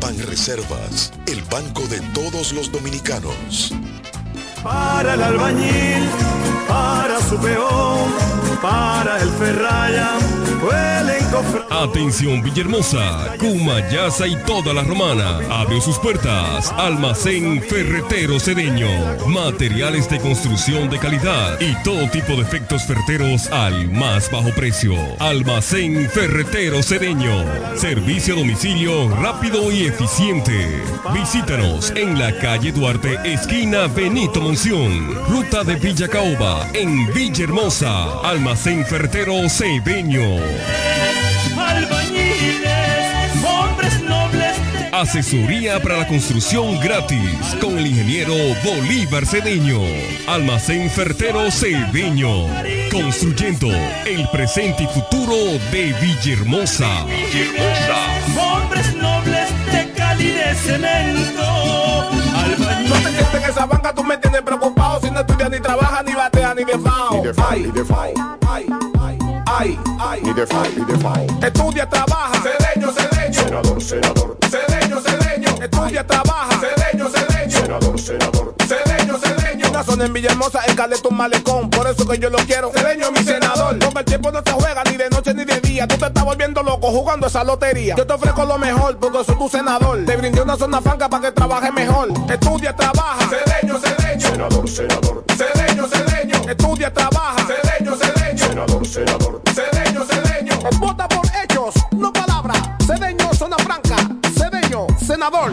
Ban Reservas, el banco de todos los dominicanos. Para el albañil, para su peón, para el ferraya, huele Atención Villahermosa, Cuma, Yaza y toda la romana. Abre sus puertas. Almacén Ferretero Cedeño. Materiales de construcción de calidad y todo tipo de efectos ferreteros al más bajo precio. Almacén Ferretero Cedeño. Servicio a domicilio rápido y eficiente. Visítanos en la calle Duarte, esquina Benito Monción. Ruta de Villa Caoba, en Villahermosa. Almacén Ferretero Cedeño. Albañiles, hombres nobles. Asesoría para la construcción gratis con el ingeniero Bolívar Cedeño. Almacén Fertero Cedeño. Construyendo el presente y futuro de Villahermosa. Hombres nobles de Cali de cemento. Albañiles. No te sientes en esa banca, tú me tienes preocupado. Si no estudias ni trabajas, ni bateas, ni de fao. Ni de fao, ni de fao. Ay, ay, ay, ay. Ni de fao, ni de fao. Estudia, trabaja. Cedeño, cedeño. Senador, senador. Cedeño, cedeño. Estudia, trabaja. Cedeño, cedeño. Senador, senador. Cedeño, cedeño. Una zona en Villahermosa, en Caleta, un malecón. Por eso que yo lo quiero. Cedeño, mi senador. Con el tiempo no se juega ni de noche ni de día. Tú te estás volviendo loco jugando esa lotería. Yo te ofrezco lo mejor porque soy tu senador. Te brindé una zona franca para que trabajes mejor. Estudia, trabaja. Cedeño, cedeño. Senador, senador. Cedeño, cedeño. Estudia, trabaja. Cedeño, cedeño. Senador, senador. Cedeño, cedeño. Vota por hechos, no palabras. Cedeño, zona franca. Cedeño, senador.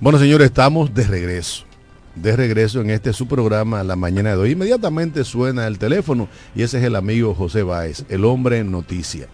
Bueno, señores, estamos de regreso. De regreso en este su programa La Mañana de hoy. Inmediatamente suena el teléfono y ese es el amigo José Báez, el hombre en noticia.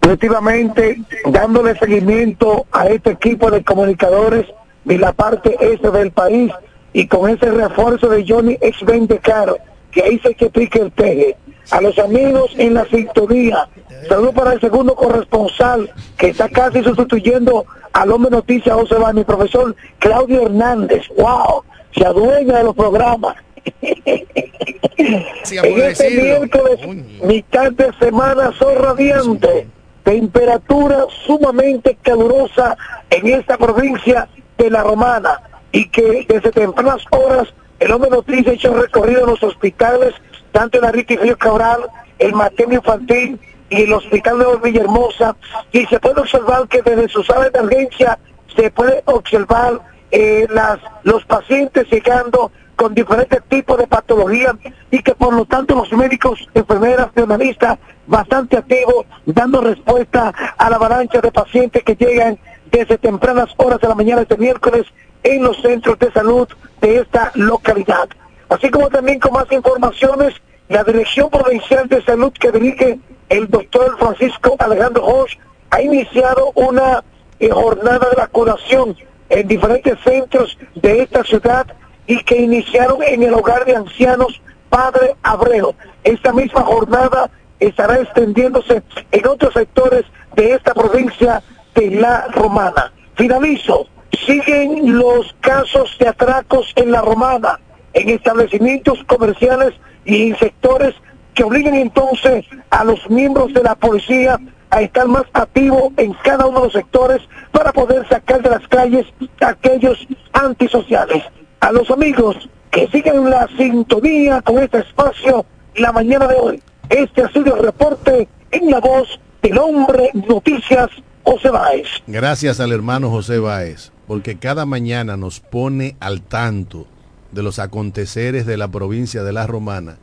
Efectivamente, dándole seguimiento a este equipo de comunicadores de la parte este del país y con ese refuerzo de Johnny ex Caro, que ahí se que pique el peje. A los amigos en la sintonía, saludo para el segundo corresponsal que está casi sustituyendo al hombre noticia José mi profesor Claudio Hernández. ¡Wow! Se adueña de los programas. en este miércoles, mitad de semana, sol radiante, temperatura sumamente calurosa en esta provincia de La Romana y que desde tempranas horas el hombre noticia ha hecho recorrido en los hospitales, tanto la Ricky Río Cabral, el materno infantil y el hospital de Villahermosa, y se puede observar que desde su sala de emergencia se puede observar eh, las, los pacientes llegando con diferentes tipos de patologías y que por lo tanto los médicos, enfermeras, analistas bastante activos, dando respuesta a la avalancha de pacientes que llegan desde tempranas horas de la mañana este miércoles en los centros de salud de esta localidad. Así como también con más informaciones, la Dirección Provincial de Salud que dirige el doctor Francisco Alejandro Hosch ha iniciado una eh, jornada de vacunación en diferentes centros de esta ciudad y que iniciaron en el hogar de ancianos Padre Abreu. Esta misma jornada estará extendiéndose en otros sectores de esta provincia de La Romana. Finalizo. Siguen los casos de atracos en La Romana, en establecimientos comerciales y sectores que obligan entonces a los miembros de la policía a estar más activos en cada uno de los sectores para poder sacar de las calles a aquellos antisociales. A los amigos que siguen la sintonía con este espacio la mañana de hoy. Este ha sido el reporte en la voz del hombre noticias José Báez. Gracias al hermano José Báez, porque cada mañana nos pone al tanto de los aconteceres de la provincia de La Romana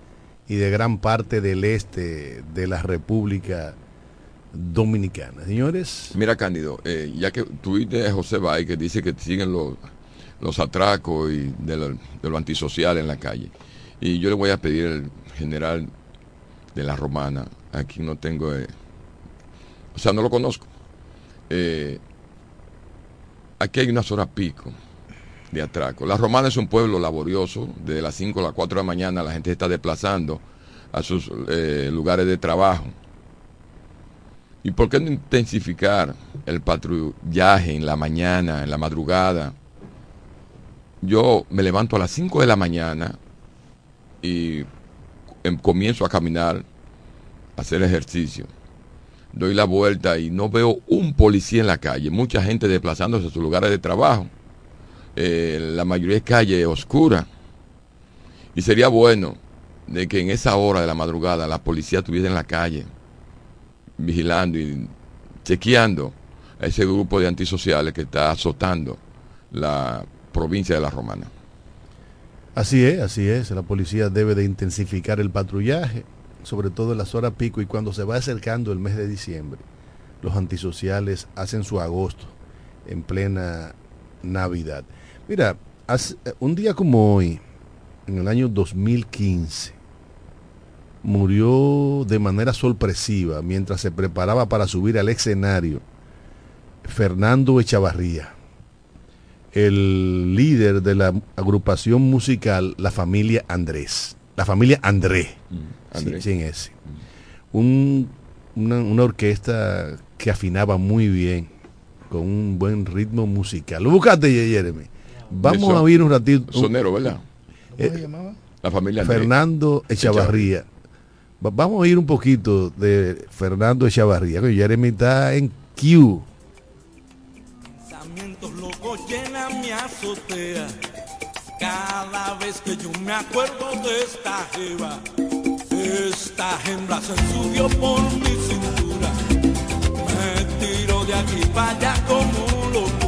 y de gran parte del este de la República Dominicana. Señores. Mira, Cándido, eh, ya que tuviste a José Bay que dice que siguen los, los atracos y de lo, antisocial en la calle. Y yo le voy a pedir al general de la Romana, aquí no tengo, eh, o sea, no lo conozco. Eh, aquí hay una hora pico de atraco. La Romana es un pueblo laborioso, desde las 5 a las 4 de la mañana la gente está desplazando a sus eh, lugares de trabajo. ¿Y por qué no intensificar el patrullaje en la mañana, en la madrugada? Yo me levanto a las 5 de la mañana y em- comienzo a caminar, a hacer ejercicio. Doy la vuelta y no veo un policía en la calle, mucha gente desplazándose a sus lugares de trabajo. Eh, la mayoría es calle oscura. Y sería bueno de que en esa hora de la madrugada la policía estuviera en la calle, vigilando y chequeando a ese grupo de antisociales que está azotando la provincia de la Romana. Así es, así es. La policía debe de intensificar el patrullaje, sobre todo en las horas pico y cuando se va acercando el mes de diciembre. Los antisociales hacen su agosto en plena Navidad. Mira, hace- un día como hoy, en el año 2015, murió de manera sorpresiva mientras se preparaba para subir al escenario Fernando Echavarría, el líder de la agrupación musical La Familia Andrés, la familia André, André. Sí, sin ese. Un- una, una orquesta que afinaba muy bien, con un buen ritmo musical. Lo buscaste, Jeremy. Vamos a oír un ratito. un- Sonero, ¿verdad? eh, ¿Cómo se llamaba? La familia. Fernando Echavarría. Va- Vamos a oír un poquito de Fernando Echavarría. Oye, Jeremy está en Q. Pensamientos locos llenan mi azotea. Cada vez que yo me acuerdo de esta jeva, esta hembra se ensució por mi cintura. Me tiro de aquí para allá como. Y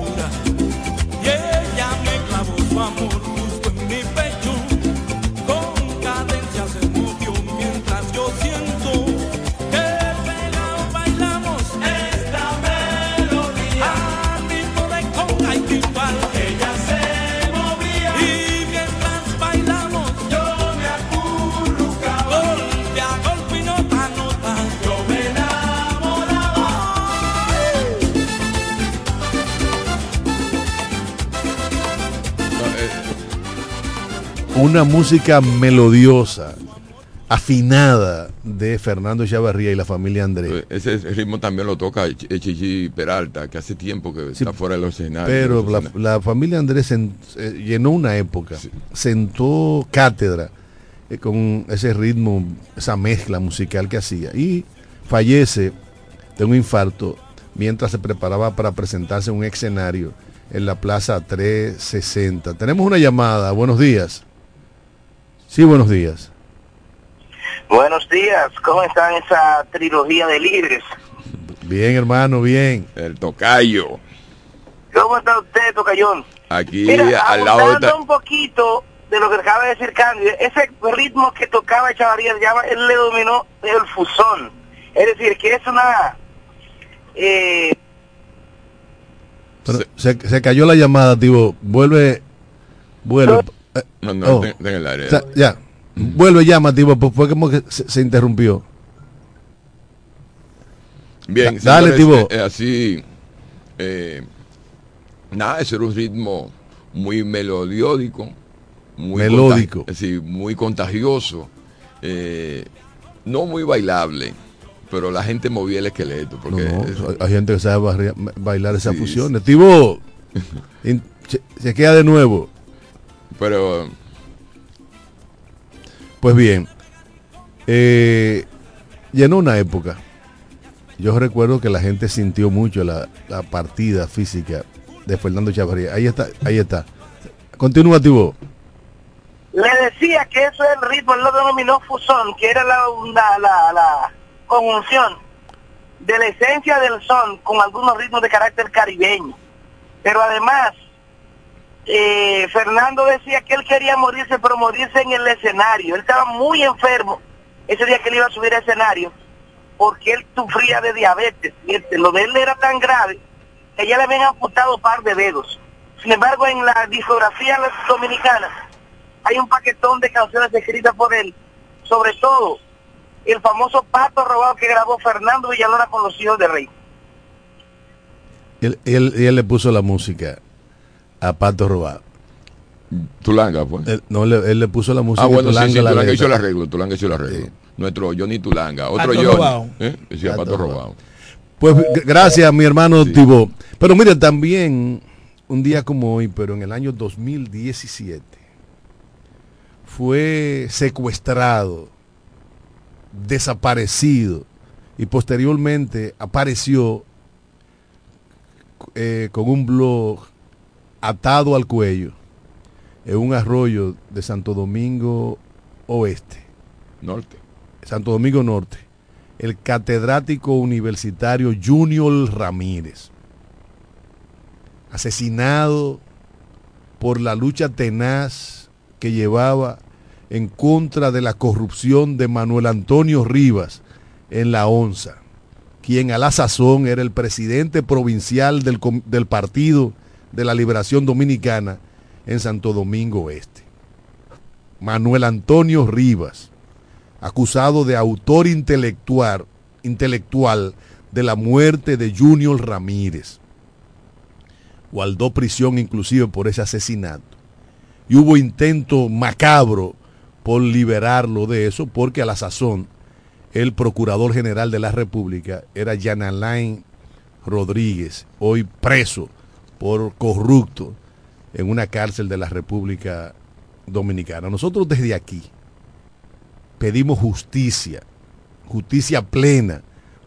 amor Una música melodiosa, afinada de Fernando Echavarría y la familia Andrés. Ese ritmo también lo toca Ch- eh, Chichi Peralta, que hace tiempo que está fuera de los escenarios. Pero la, los escenarios. la familia Andrés eh, llenó una época, sentó cátedra eh, con ese ritmo, esa mezcla musical que hacía. Y fallece de un infarto mientras se preparaba para presentarse en un escenario en la Plaza 360. Tenemos una llamada, buenos días. Sí, buenos días. Buenos días, ¿cómo están esa trilogía de líderes? Bien, hermano, bien. El tocayo. ¿Cómo está usted, Tocayón? Aquí Mira, al lado de un poquito de lo que acaba de decir Cándido, ese ritmo que tocaba Chavaría, llama, él le dominó el fusón. Es decir, que es una... Eh, Pero se, se cayó la llamada, tío. Vuelve, vuelve. Eh, No, no, oh. ten- ten el aire. O sea, ya. Vuelve, llama, tío. Pues fue como que se, se interrumpió. Bien, Da- dale, Tibo. eh, así, eh, Nada, ese era un ritmo muy melodiódico, muy Melódico. contagi- sí, muy contagioso, eh, no muy bailable, pero la gente movía el esqueleto. Porque No, no, eso- hay- gente que sabe bailar esas Sí, fusiones. Tibo, [LAUGHS] se queda de nuevo. Pero Pues bien, eh, llenó una época. Yo recuerdo que la gente sintió mucho la, la partida física de Fernando Chavarría. Ahí está, ahí está. Continúa, Tibo. Le decía que eso es el ritmo, él lo denominó fusón, que era la, la, la, la conjunción de la esencia del son con algunos ritmos de carácter caribeño. Pero además, eh, Fernando decía que él quería morirse, pero morirse en el escenario. Él estaba muy enfermo ese día que él iba a subir al escenario, porque él sufría de diabetes. Este, lo de él era tan grave que ya le habían amputado un par de dedos. Sin embargo, en la discografía dominicana hay un paquetón de canciones escritas por él, sobre todo el famoso Pato Robado que grabó Fernando Villalona con los hijos de Rey. Él le puso la música a Pato Robado. Tulanga, pues. Él, no, le- él le puso la música Ah, bueno, y sí, Tulanga sí, la Tulanga hizo el arreglo, Tulanga hizo el arreglo. Nuestro Johnny Tulanga, otro Pato Johnny. Robado. ¿eh? Decía Pato Pato, Robado. Robado. Pues gracias, mi hermano Tibo. Pero mire, también un día como hoy, pero en el año 2017, fue secuestrado, desaparecido y posteriormente apareció eh, con un blog atado al cuello en un arroyo de Santo Domingo Oeste. Norte. Santo Domingo Norte, el catedrático universitario Junior Ramírez, asesinado por la lucha tenaz que llevaba en contra de la corrupción de Manuel Antonio Rivas en la ONSA, quien a la sazón era el presidente provincial del, del Partido de la Liberación Dominicana en Santo Domingo Este. Manuel Antonio Rivas, acusado de autor intelectual, intelectual de la muerte de Junior Ramírez. Guardó prisión inclusive por ese asesinato. Y hubo intento macabro por liberarlo de eso, porque a la sazón el procurador general de la República era Jan Alain Rodríguez, hoy preso por corrupto en una cárcel de la República Dominicana. Nosotros desde aquí pedimos justicia, justicia plena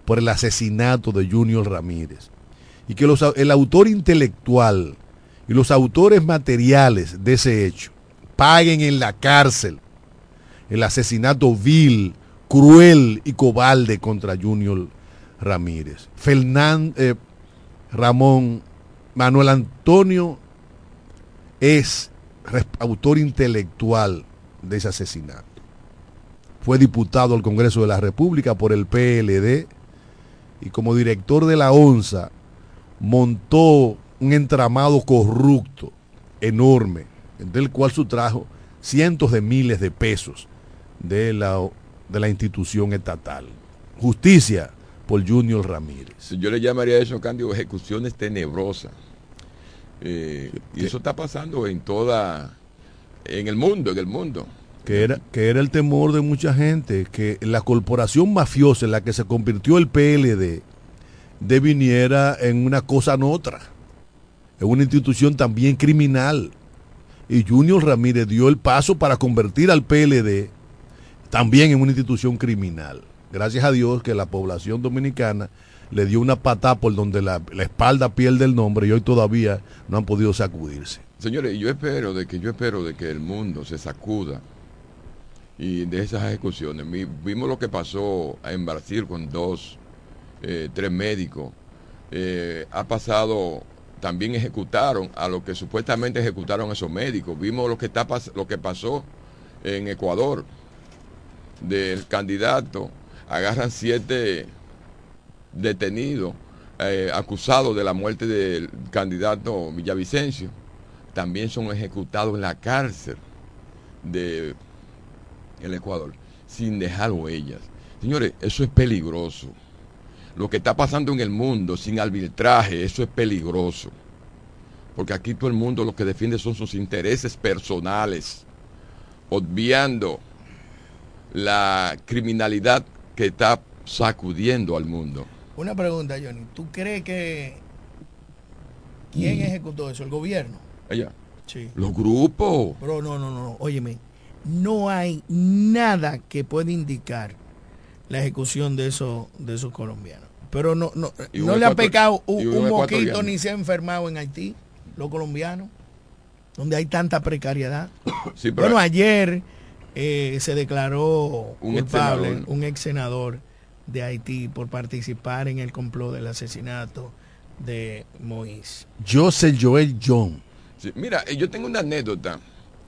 por el asesinato de Junior Ramírez. Y que el autor intelectual y los autores materiales de ese hecho paguen en la cárcel el asesinato vil, cruel y cobarde contra Junior Ramírez. Fernán, eh, Ramón Manuel Antonio es autor intelectual de ese asesinato. Fue diputado al Congreso de la República por el PLD y como director de la ONSA montó un entramado corrupto enorme, del cual sustrajo cientos de miles de pesos de la, de la institución estatal. Justicia por Junior Ramírez. Yo le llamaría a eso, Cándido, ejecuciones tenebrosas. Eh, y eso está pasando en toda, en el mundo, en el mundo. que era, que era el temor de mucha gente, que la corporación mafiosa en la que se convirtió el PLD deviniera en una cosa en otra, en una institución también criminal. Y Junior Ramírez dio el paso para convertir al PLD también en una institución criminal. Gracias a Dios que la población dominicana le dio una patada por donde la, espalda pierde el nombre y hoy todavía no han podido sacudirse. Señores, yo espero de que yo espero de que el mundo se sacuda y de esas ejecuciones. Vimos lo que pasó en Brasil con dos, eh, tres médicos. Eh, ha pasado, también ejecutaron a lo que supuestamente ejecutaron esos médicos. Vimos lo que está lo que pasó en Ecuador del candidato. Agarran siete detenidos eh, acusados de la muerte del candidato Villavicencio también son ejecutados en la cárcel de el Ecuador sin dejar huellas. Señores, eso es peligroso. Lo que está pasando en el mundo sin arbitraje, eso es peligroso. porque aquí todo el mundo lo que defiende son sus intereses personales, obviando la criminalidad que está sacudiendo al mundo. Una pregunta, Johnny. ¿Tú crees que quién Mm. ejecutó eso? ¿El gobierno? Allá. Sí. Los grupos. Pero no, no, no. Óyeme, no hay nada que pueda indicar la ejecución de esos de esos colombianos. Pero no no, no le ha pecado un, un un moquito ni se ha enfermado en Haití, los colombianos, donde hay tanta precariedad. Sí, pero- bueno, ayer eh, se declaró Un ex culpable senador. un ex senador de Haití por participar en el complot del asesinato de Moïse. Joseph Joel John. Sí, Mira, eh, yo tengo una anécdota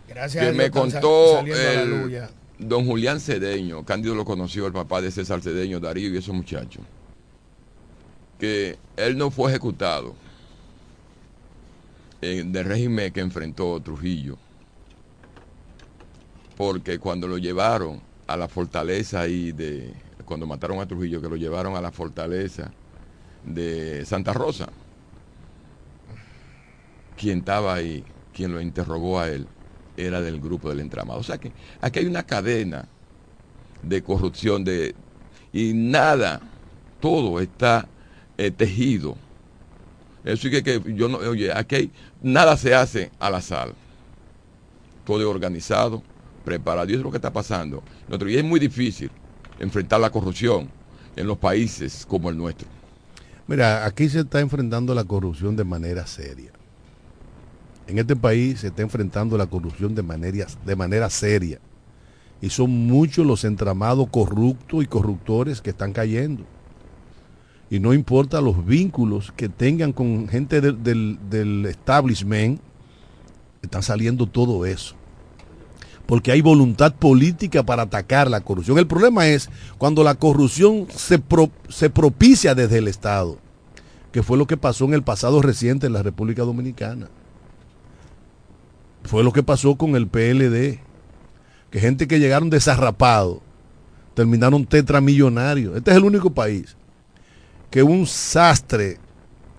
Gracias a que Dios me contó el don Julián Cedeño. Cándido lo conoció, el papá de César Cedeño, Darío y esos muchachos. Que él no fue ejecutado eh, del régimen que enfrentó Trujillo. Porque cuando lo llevaron a la fortaleza ahí de. Cuando mataron a Trujillo, que lo llevaron a la fortaleza de Santa Rosa. Quien estaba ahí, quien lo interrogó a él, era del grupo del entramado. O sea que aquí hay una cadena de corrupción de y nada, todo está eh, tejido. Eso es que, que yo no, oye, aquí hay- nada se hace al azar. Todo es organizado, preparado. Y eso es lo que está pasando. Y es muy difícil enfrentar la corrupción en los países como el nuestro. Mira, aquí se está enfrentando la corrupción de manera seria. En este país se está enfrentando la corrupción de manera, de manera seria. Y son muchos los entramados corruptos y corruptores que están cayendo. Y no importa los vínculos que tengan con gente del establishment, están saliendo todo eso. Porque hay voluntad política para atacar la corrupción. El problema es cuando la corrupción se, se propicia desde el Estado, que fue lo que pasó en el pasado reciente en la República Dominicana. Fue lo que pasó con el PLD, que gente que llegaron desarrapados terminaron tetramillonarios. Este es el único país que un sastre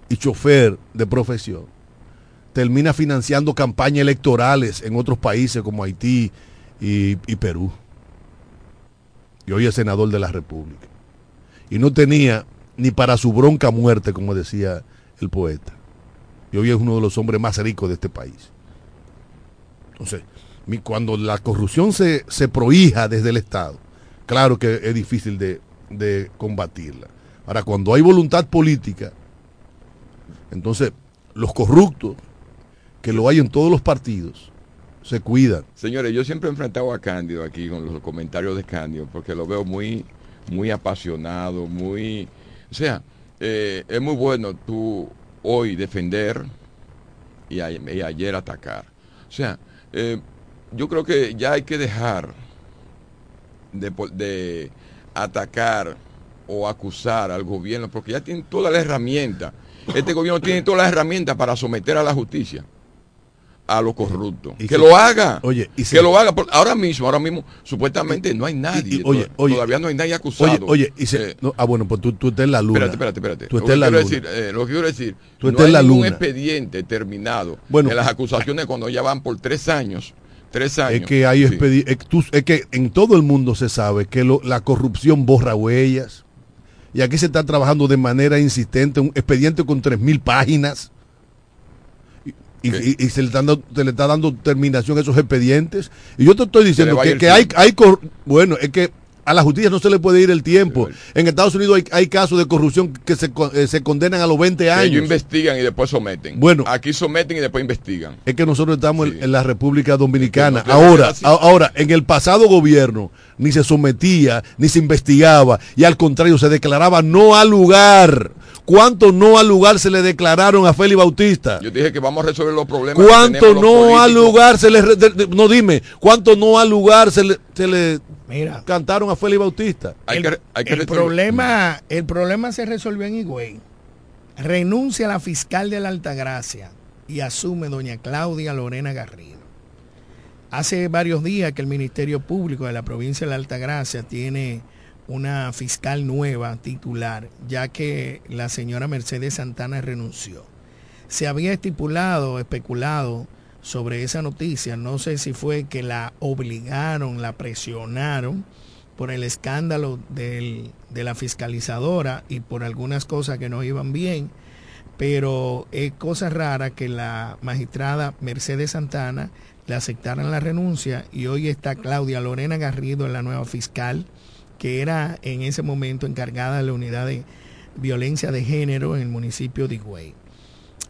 y chofer de profesión termina financiando campañas electorales en otros países como Haití y, Perú. Y hoy es senador de la República. Y no tenía ni para su bronca muerte, como decía el poeta. Y hoy es uno de los hombres más ricos de este país. Entonces, cuando la corrupción se, se prohija desde el Estado, claro que es difícil de, de combatirla. Ahora, cuando hay voluntad política, entonces los corruptos, que lo hay en todos los partidos, se cuidan. Señores, yo siempre he enfrentado a Cándido aquí con los comentarios de Cándido, porque lo veo muy, muy apasionado, muy... O sea, eh, es muy bueno tú hoy defender y, ayer atacar. O sea, eh, yo creo que ya hay que dejar de atacar o acusar al gobierno, porque ya tienen toda la herramienta. Este gobierno tiene todas las herramientas para someter a la justicia a los corruptos. Y que se- lo haga. Oye, y que lo haga. Ahora mismo, ahora mismo, supuestamente no hay nadie. Y- oye, to- oye, todavía no hay nadie acusado. Oye, oye, y se- Eh, no, ah, bueno, pues tú, tú estás en la luna. Espérate, espérate, espérate. Tú estás que en la quiero luna. decir, eh, lo que quiero decir, Tú no hay la ningún luna. expediente terminado Bueno. en las acusaciones cuando ya van por tres años. Tres años. Es que hay Sí. es, tú- es que en todo el mundo se sabe que lo- la corrupción borra huellas. Y aquí se está trabajando de manera insistente un expediente con 3.000 páginas. Y, y- y se, le están dando- se le está dando terminación a esos expedientes. Y yo te estoy diciendo que, hay, hay cor- bueno, es que a la justicia no se le puede ir el tiempo. En Estados Unidos hay, hay casos de corrupción que se, eh, se condenan a los 20 Que años. ellos investigan y después someten. Bueno. Aquí someten y después investigan. Es que nosotros estamos en- en la República Dominicana. Es que ahora, a- ahora, en el pasado gobierno ni se sometía, ni se investigaba, y al contrario, se declaraba no al lugar. ¿Cuánto no al lugar se le declararon a Félix Bautista? Yo dije que vamos a resolver los problemas. ¿Cuánto no al lugar se le... re- de- de- no dime, ¿cuánto no al lugar se le, se le Mira. cantaron a Félix Bautista? Hay el, que, hay que el problema, el problema se resolvió en Higüey. Renuncia la fiscal de la Altagracia y asume doña Claudia Lorena Garrido. Hace varios días que el Ministerio Público de la provincia de la Altagracia tiene una fiscal nueva titular, ya que la señora Mercedes Santana renunció. se había estipulado, especulado sobre esa noticia. No sé si fue que la obligaron, la presionaron por el escándalo del- de la fiscalizadora y por algunas cosas que no iban bien, pero es cosa rara que la magistrada Mercedes Santana le aceptaran la renuncia y hoy está Claudia Lorena Garrido la nueva fiscal, que era en ese momento encargada de la unidad de violencia de género en el municipio de Higüey.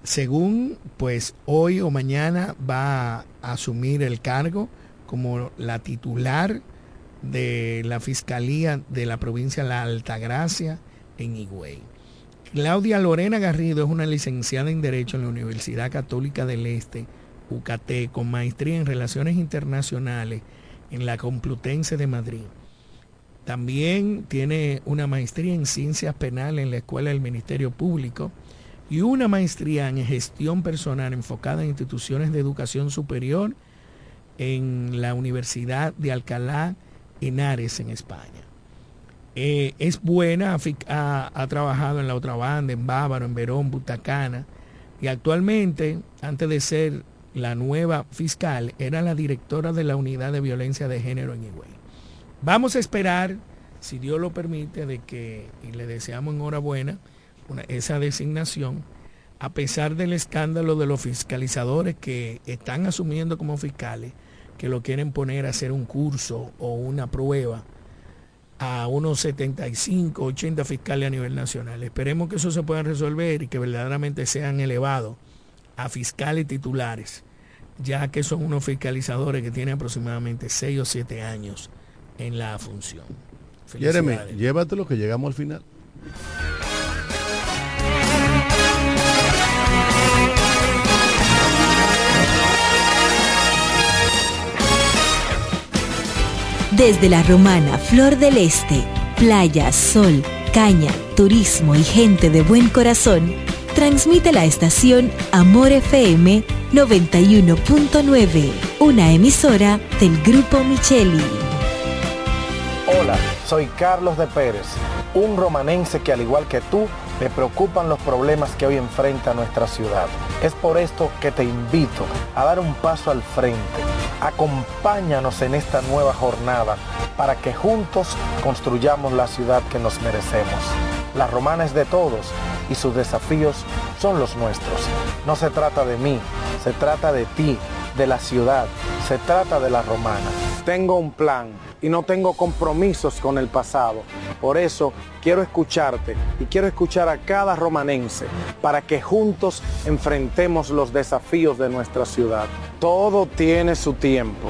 Según, pues hoy o mañana va a asumir el cargo como la titular de la Fiscalía de la provincia de La Altagracia en Higüey. Claudia Lorena Garrido es una licenciada en Derecho en la Universidad Católica del Este, UCAT, con maestría en Relaciones Internacionales en la Complutense de Madrid. También tiene una maestría en Ciencias Penales en la Escuela del Ministerio Público y una maestría en Gestión Personal enfocada en instituciones de educación superior en la Universidad de Alcalá Henares en España. Eh, es buena, ha, ha trabajado en la otra banda, en Bávaro, en Verón, Butacana, y actualmente, antes de ser la nueva fiscal, era la directora de la unidad de violencia de género en Higüey. Vamos a esperar, si Dios lo permite, de que, y le deseamos enhorabuena, esa designación, a pesar del escándalo de los fiscalizadores que están asumiendo como fiscales, que lo quieren poner a hacer un curso o una prueba a unos 75, 80 fiscales a nivel nacional. Esperemos que eso se pueda resolver y que verdaderamente sean elevados a fiscales titulares, ya que son unos fiscalizadores que tienen aproximadamente 6 o 7 años en la función. Jeremy, llévatelo que llegamos al final. Desde la romana Flor del Este, playa, sol, caña, turismo y gente de buen corazón, transmite la estación Amor FM 91.9, una emisora del Grupo Micheli. Soy Carlos de Pérez, un romanense que al igual que tú, le preocupan los problemas que hoy enfrenta nuestra ciudad. Es por esto que te invito a dar un paso al frente. Acompáñanos en esta nueva jornada para que juntos construyamos la ciudad que nos merecemos. La romana es de todos y sus desafíos son los nuestros. No se trata de mí, se trata de ti, de la ciudad, se trata de la romana. Tengo un plan y no tengo compromisos con el pasado. Por eso quiero escucharte y quiero escuchar a cada romanense para que juntos enfrentemos los desafíos de nuestra ciudad. Todo tiene su tiempo.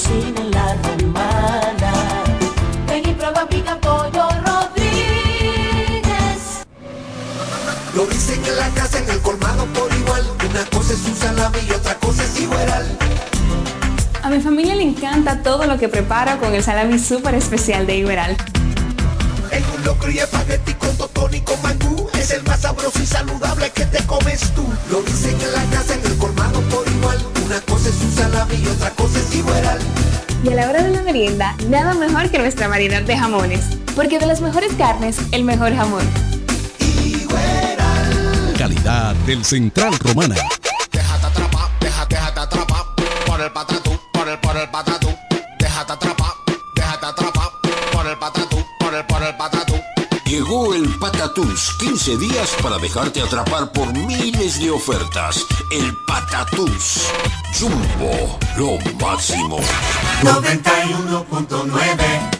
cocina en la romana. Ven y prueba pica pollo Rodríguez. Lo dicen en la casa, en el colmado por igual. Una cosa es un salami y otra cosa es igual. A mi familia le encanta todo lo que preparo con el salami súper especial de Iberal. En un locro y espagueti con totón y con mangú. Es el más sabroso y saludable que te comes tú. Lo dicen en la casa, en el colmado por igual. Una cosa es un salami y otra cosa es igual. Y a la hora de la merienda, nada mejor que nuestra variedad de jamones. Porque de las mejores carnes, el mejor jamón. Calidad del Central Romana. Patatús, 15 días para dejarte atrapar por miles de ofertas. El Patatús. Jumbo, lo máximo. 91.9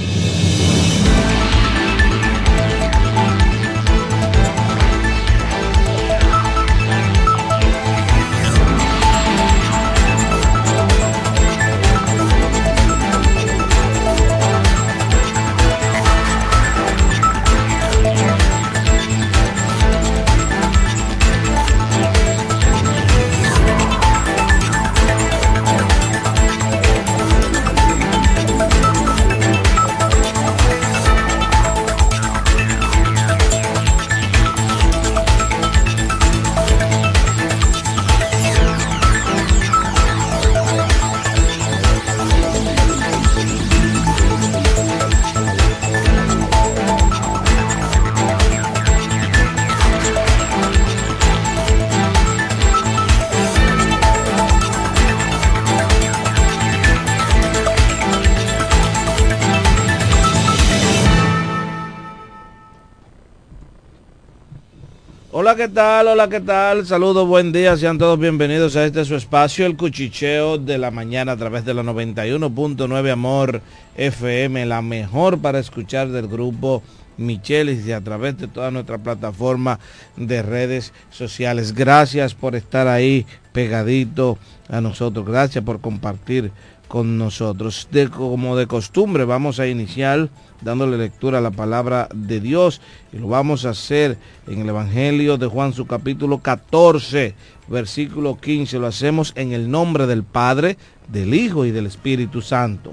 Hola, ¿qué tal? Hola, ¿qué tal? Saludos, buen día. Sean todos bienvenidos a este su espacio, el cuchicheo de la mañana a través de la 91.9 Amor FM, la mejor para escuchar del grupo Michelis y a través de toda nuestra plataforma de redes sociales. Gracias por estar ahí pegadito a nosotros. Gracias por compartir con nosotros. De, como de costumbre, vamos a iniciar dándole lectura a la palabra de Dios y lo vamos a hacer en el Evangelio de Juan, su capítulo 14, versículo 15. Lo hacemos en el nombre del Padre, del Hijo y del Espíritu Santo.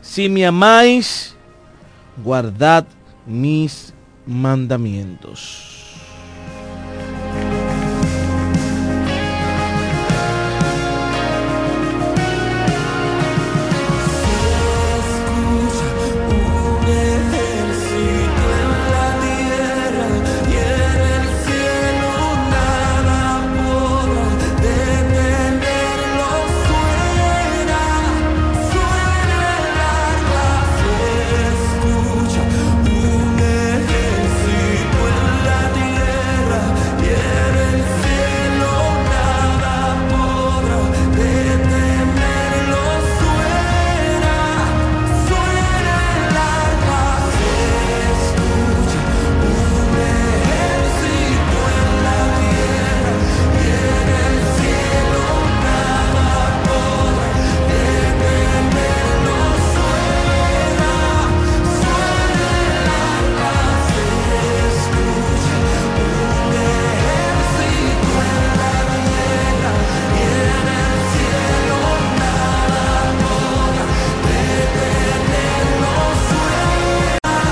Si me amáis, guardad mis mandamientos.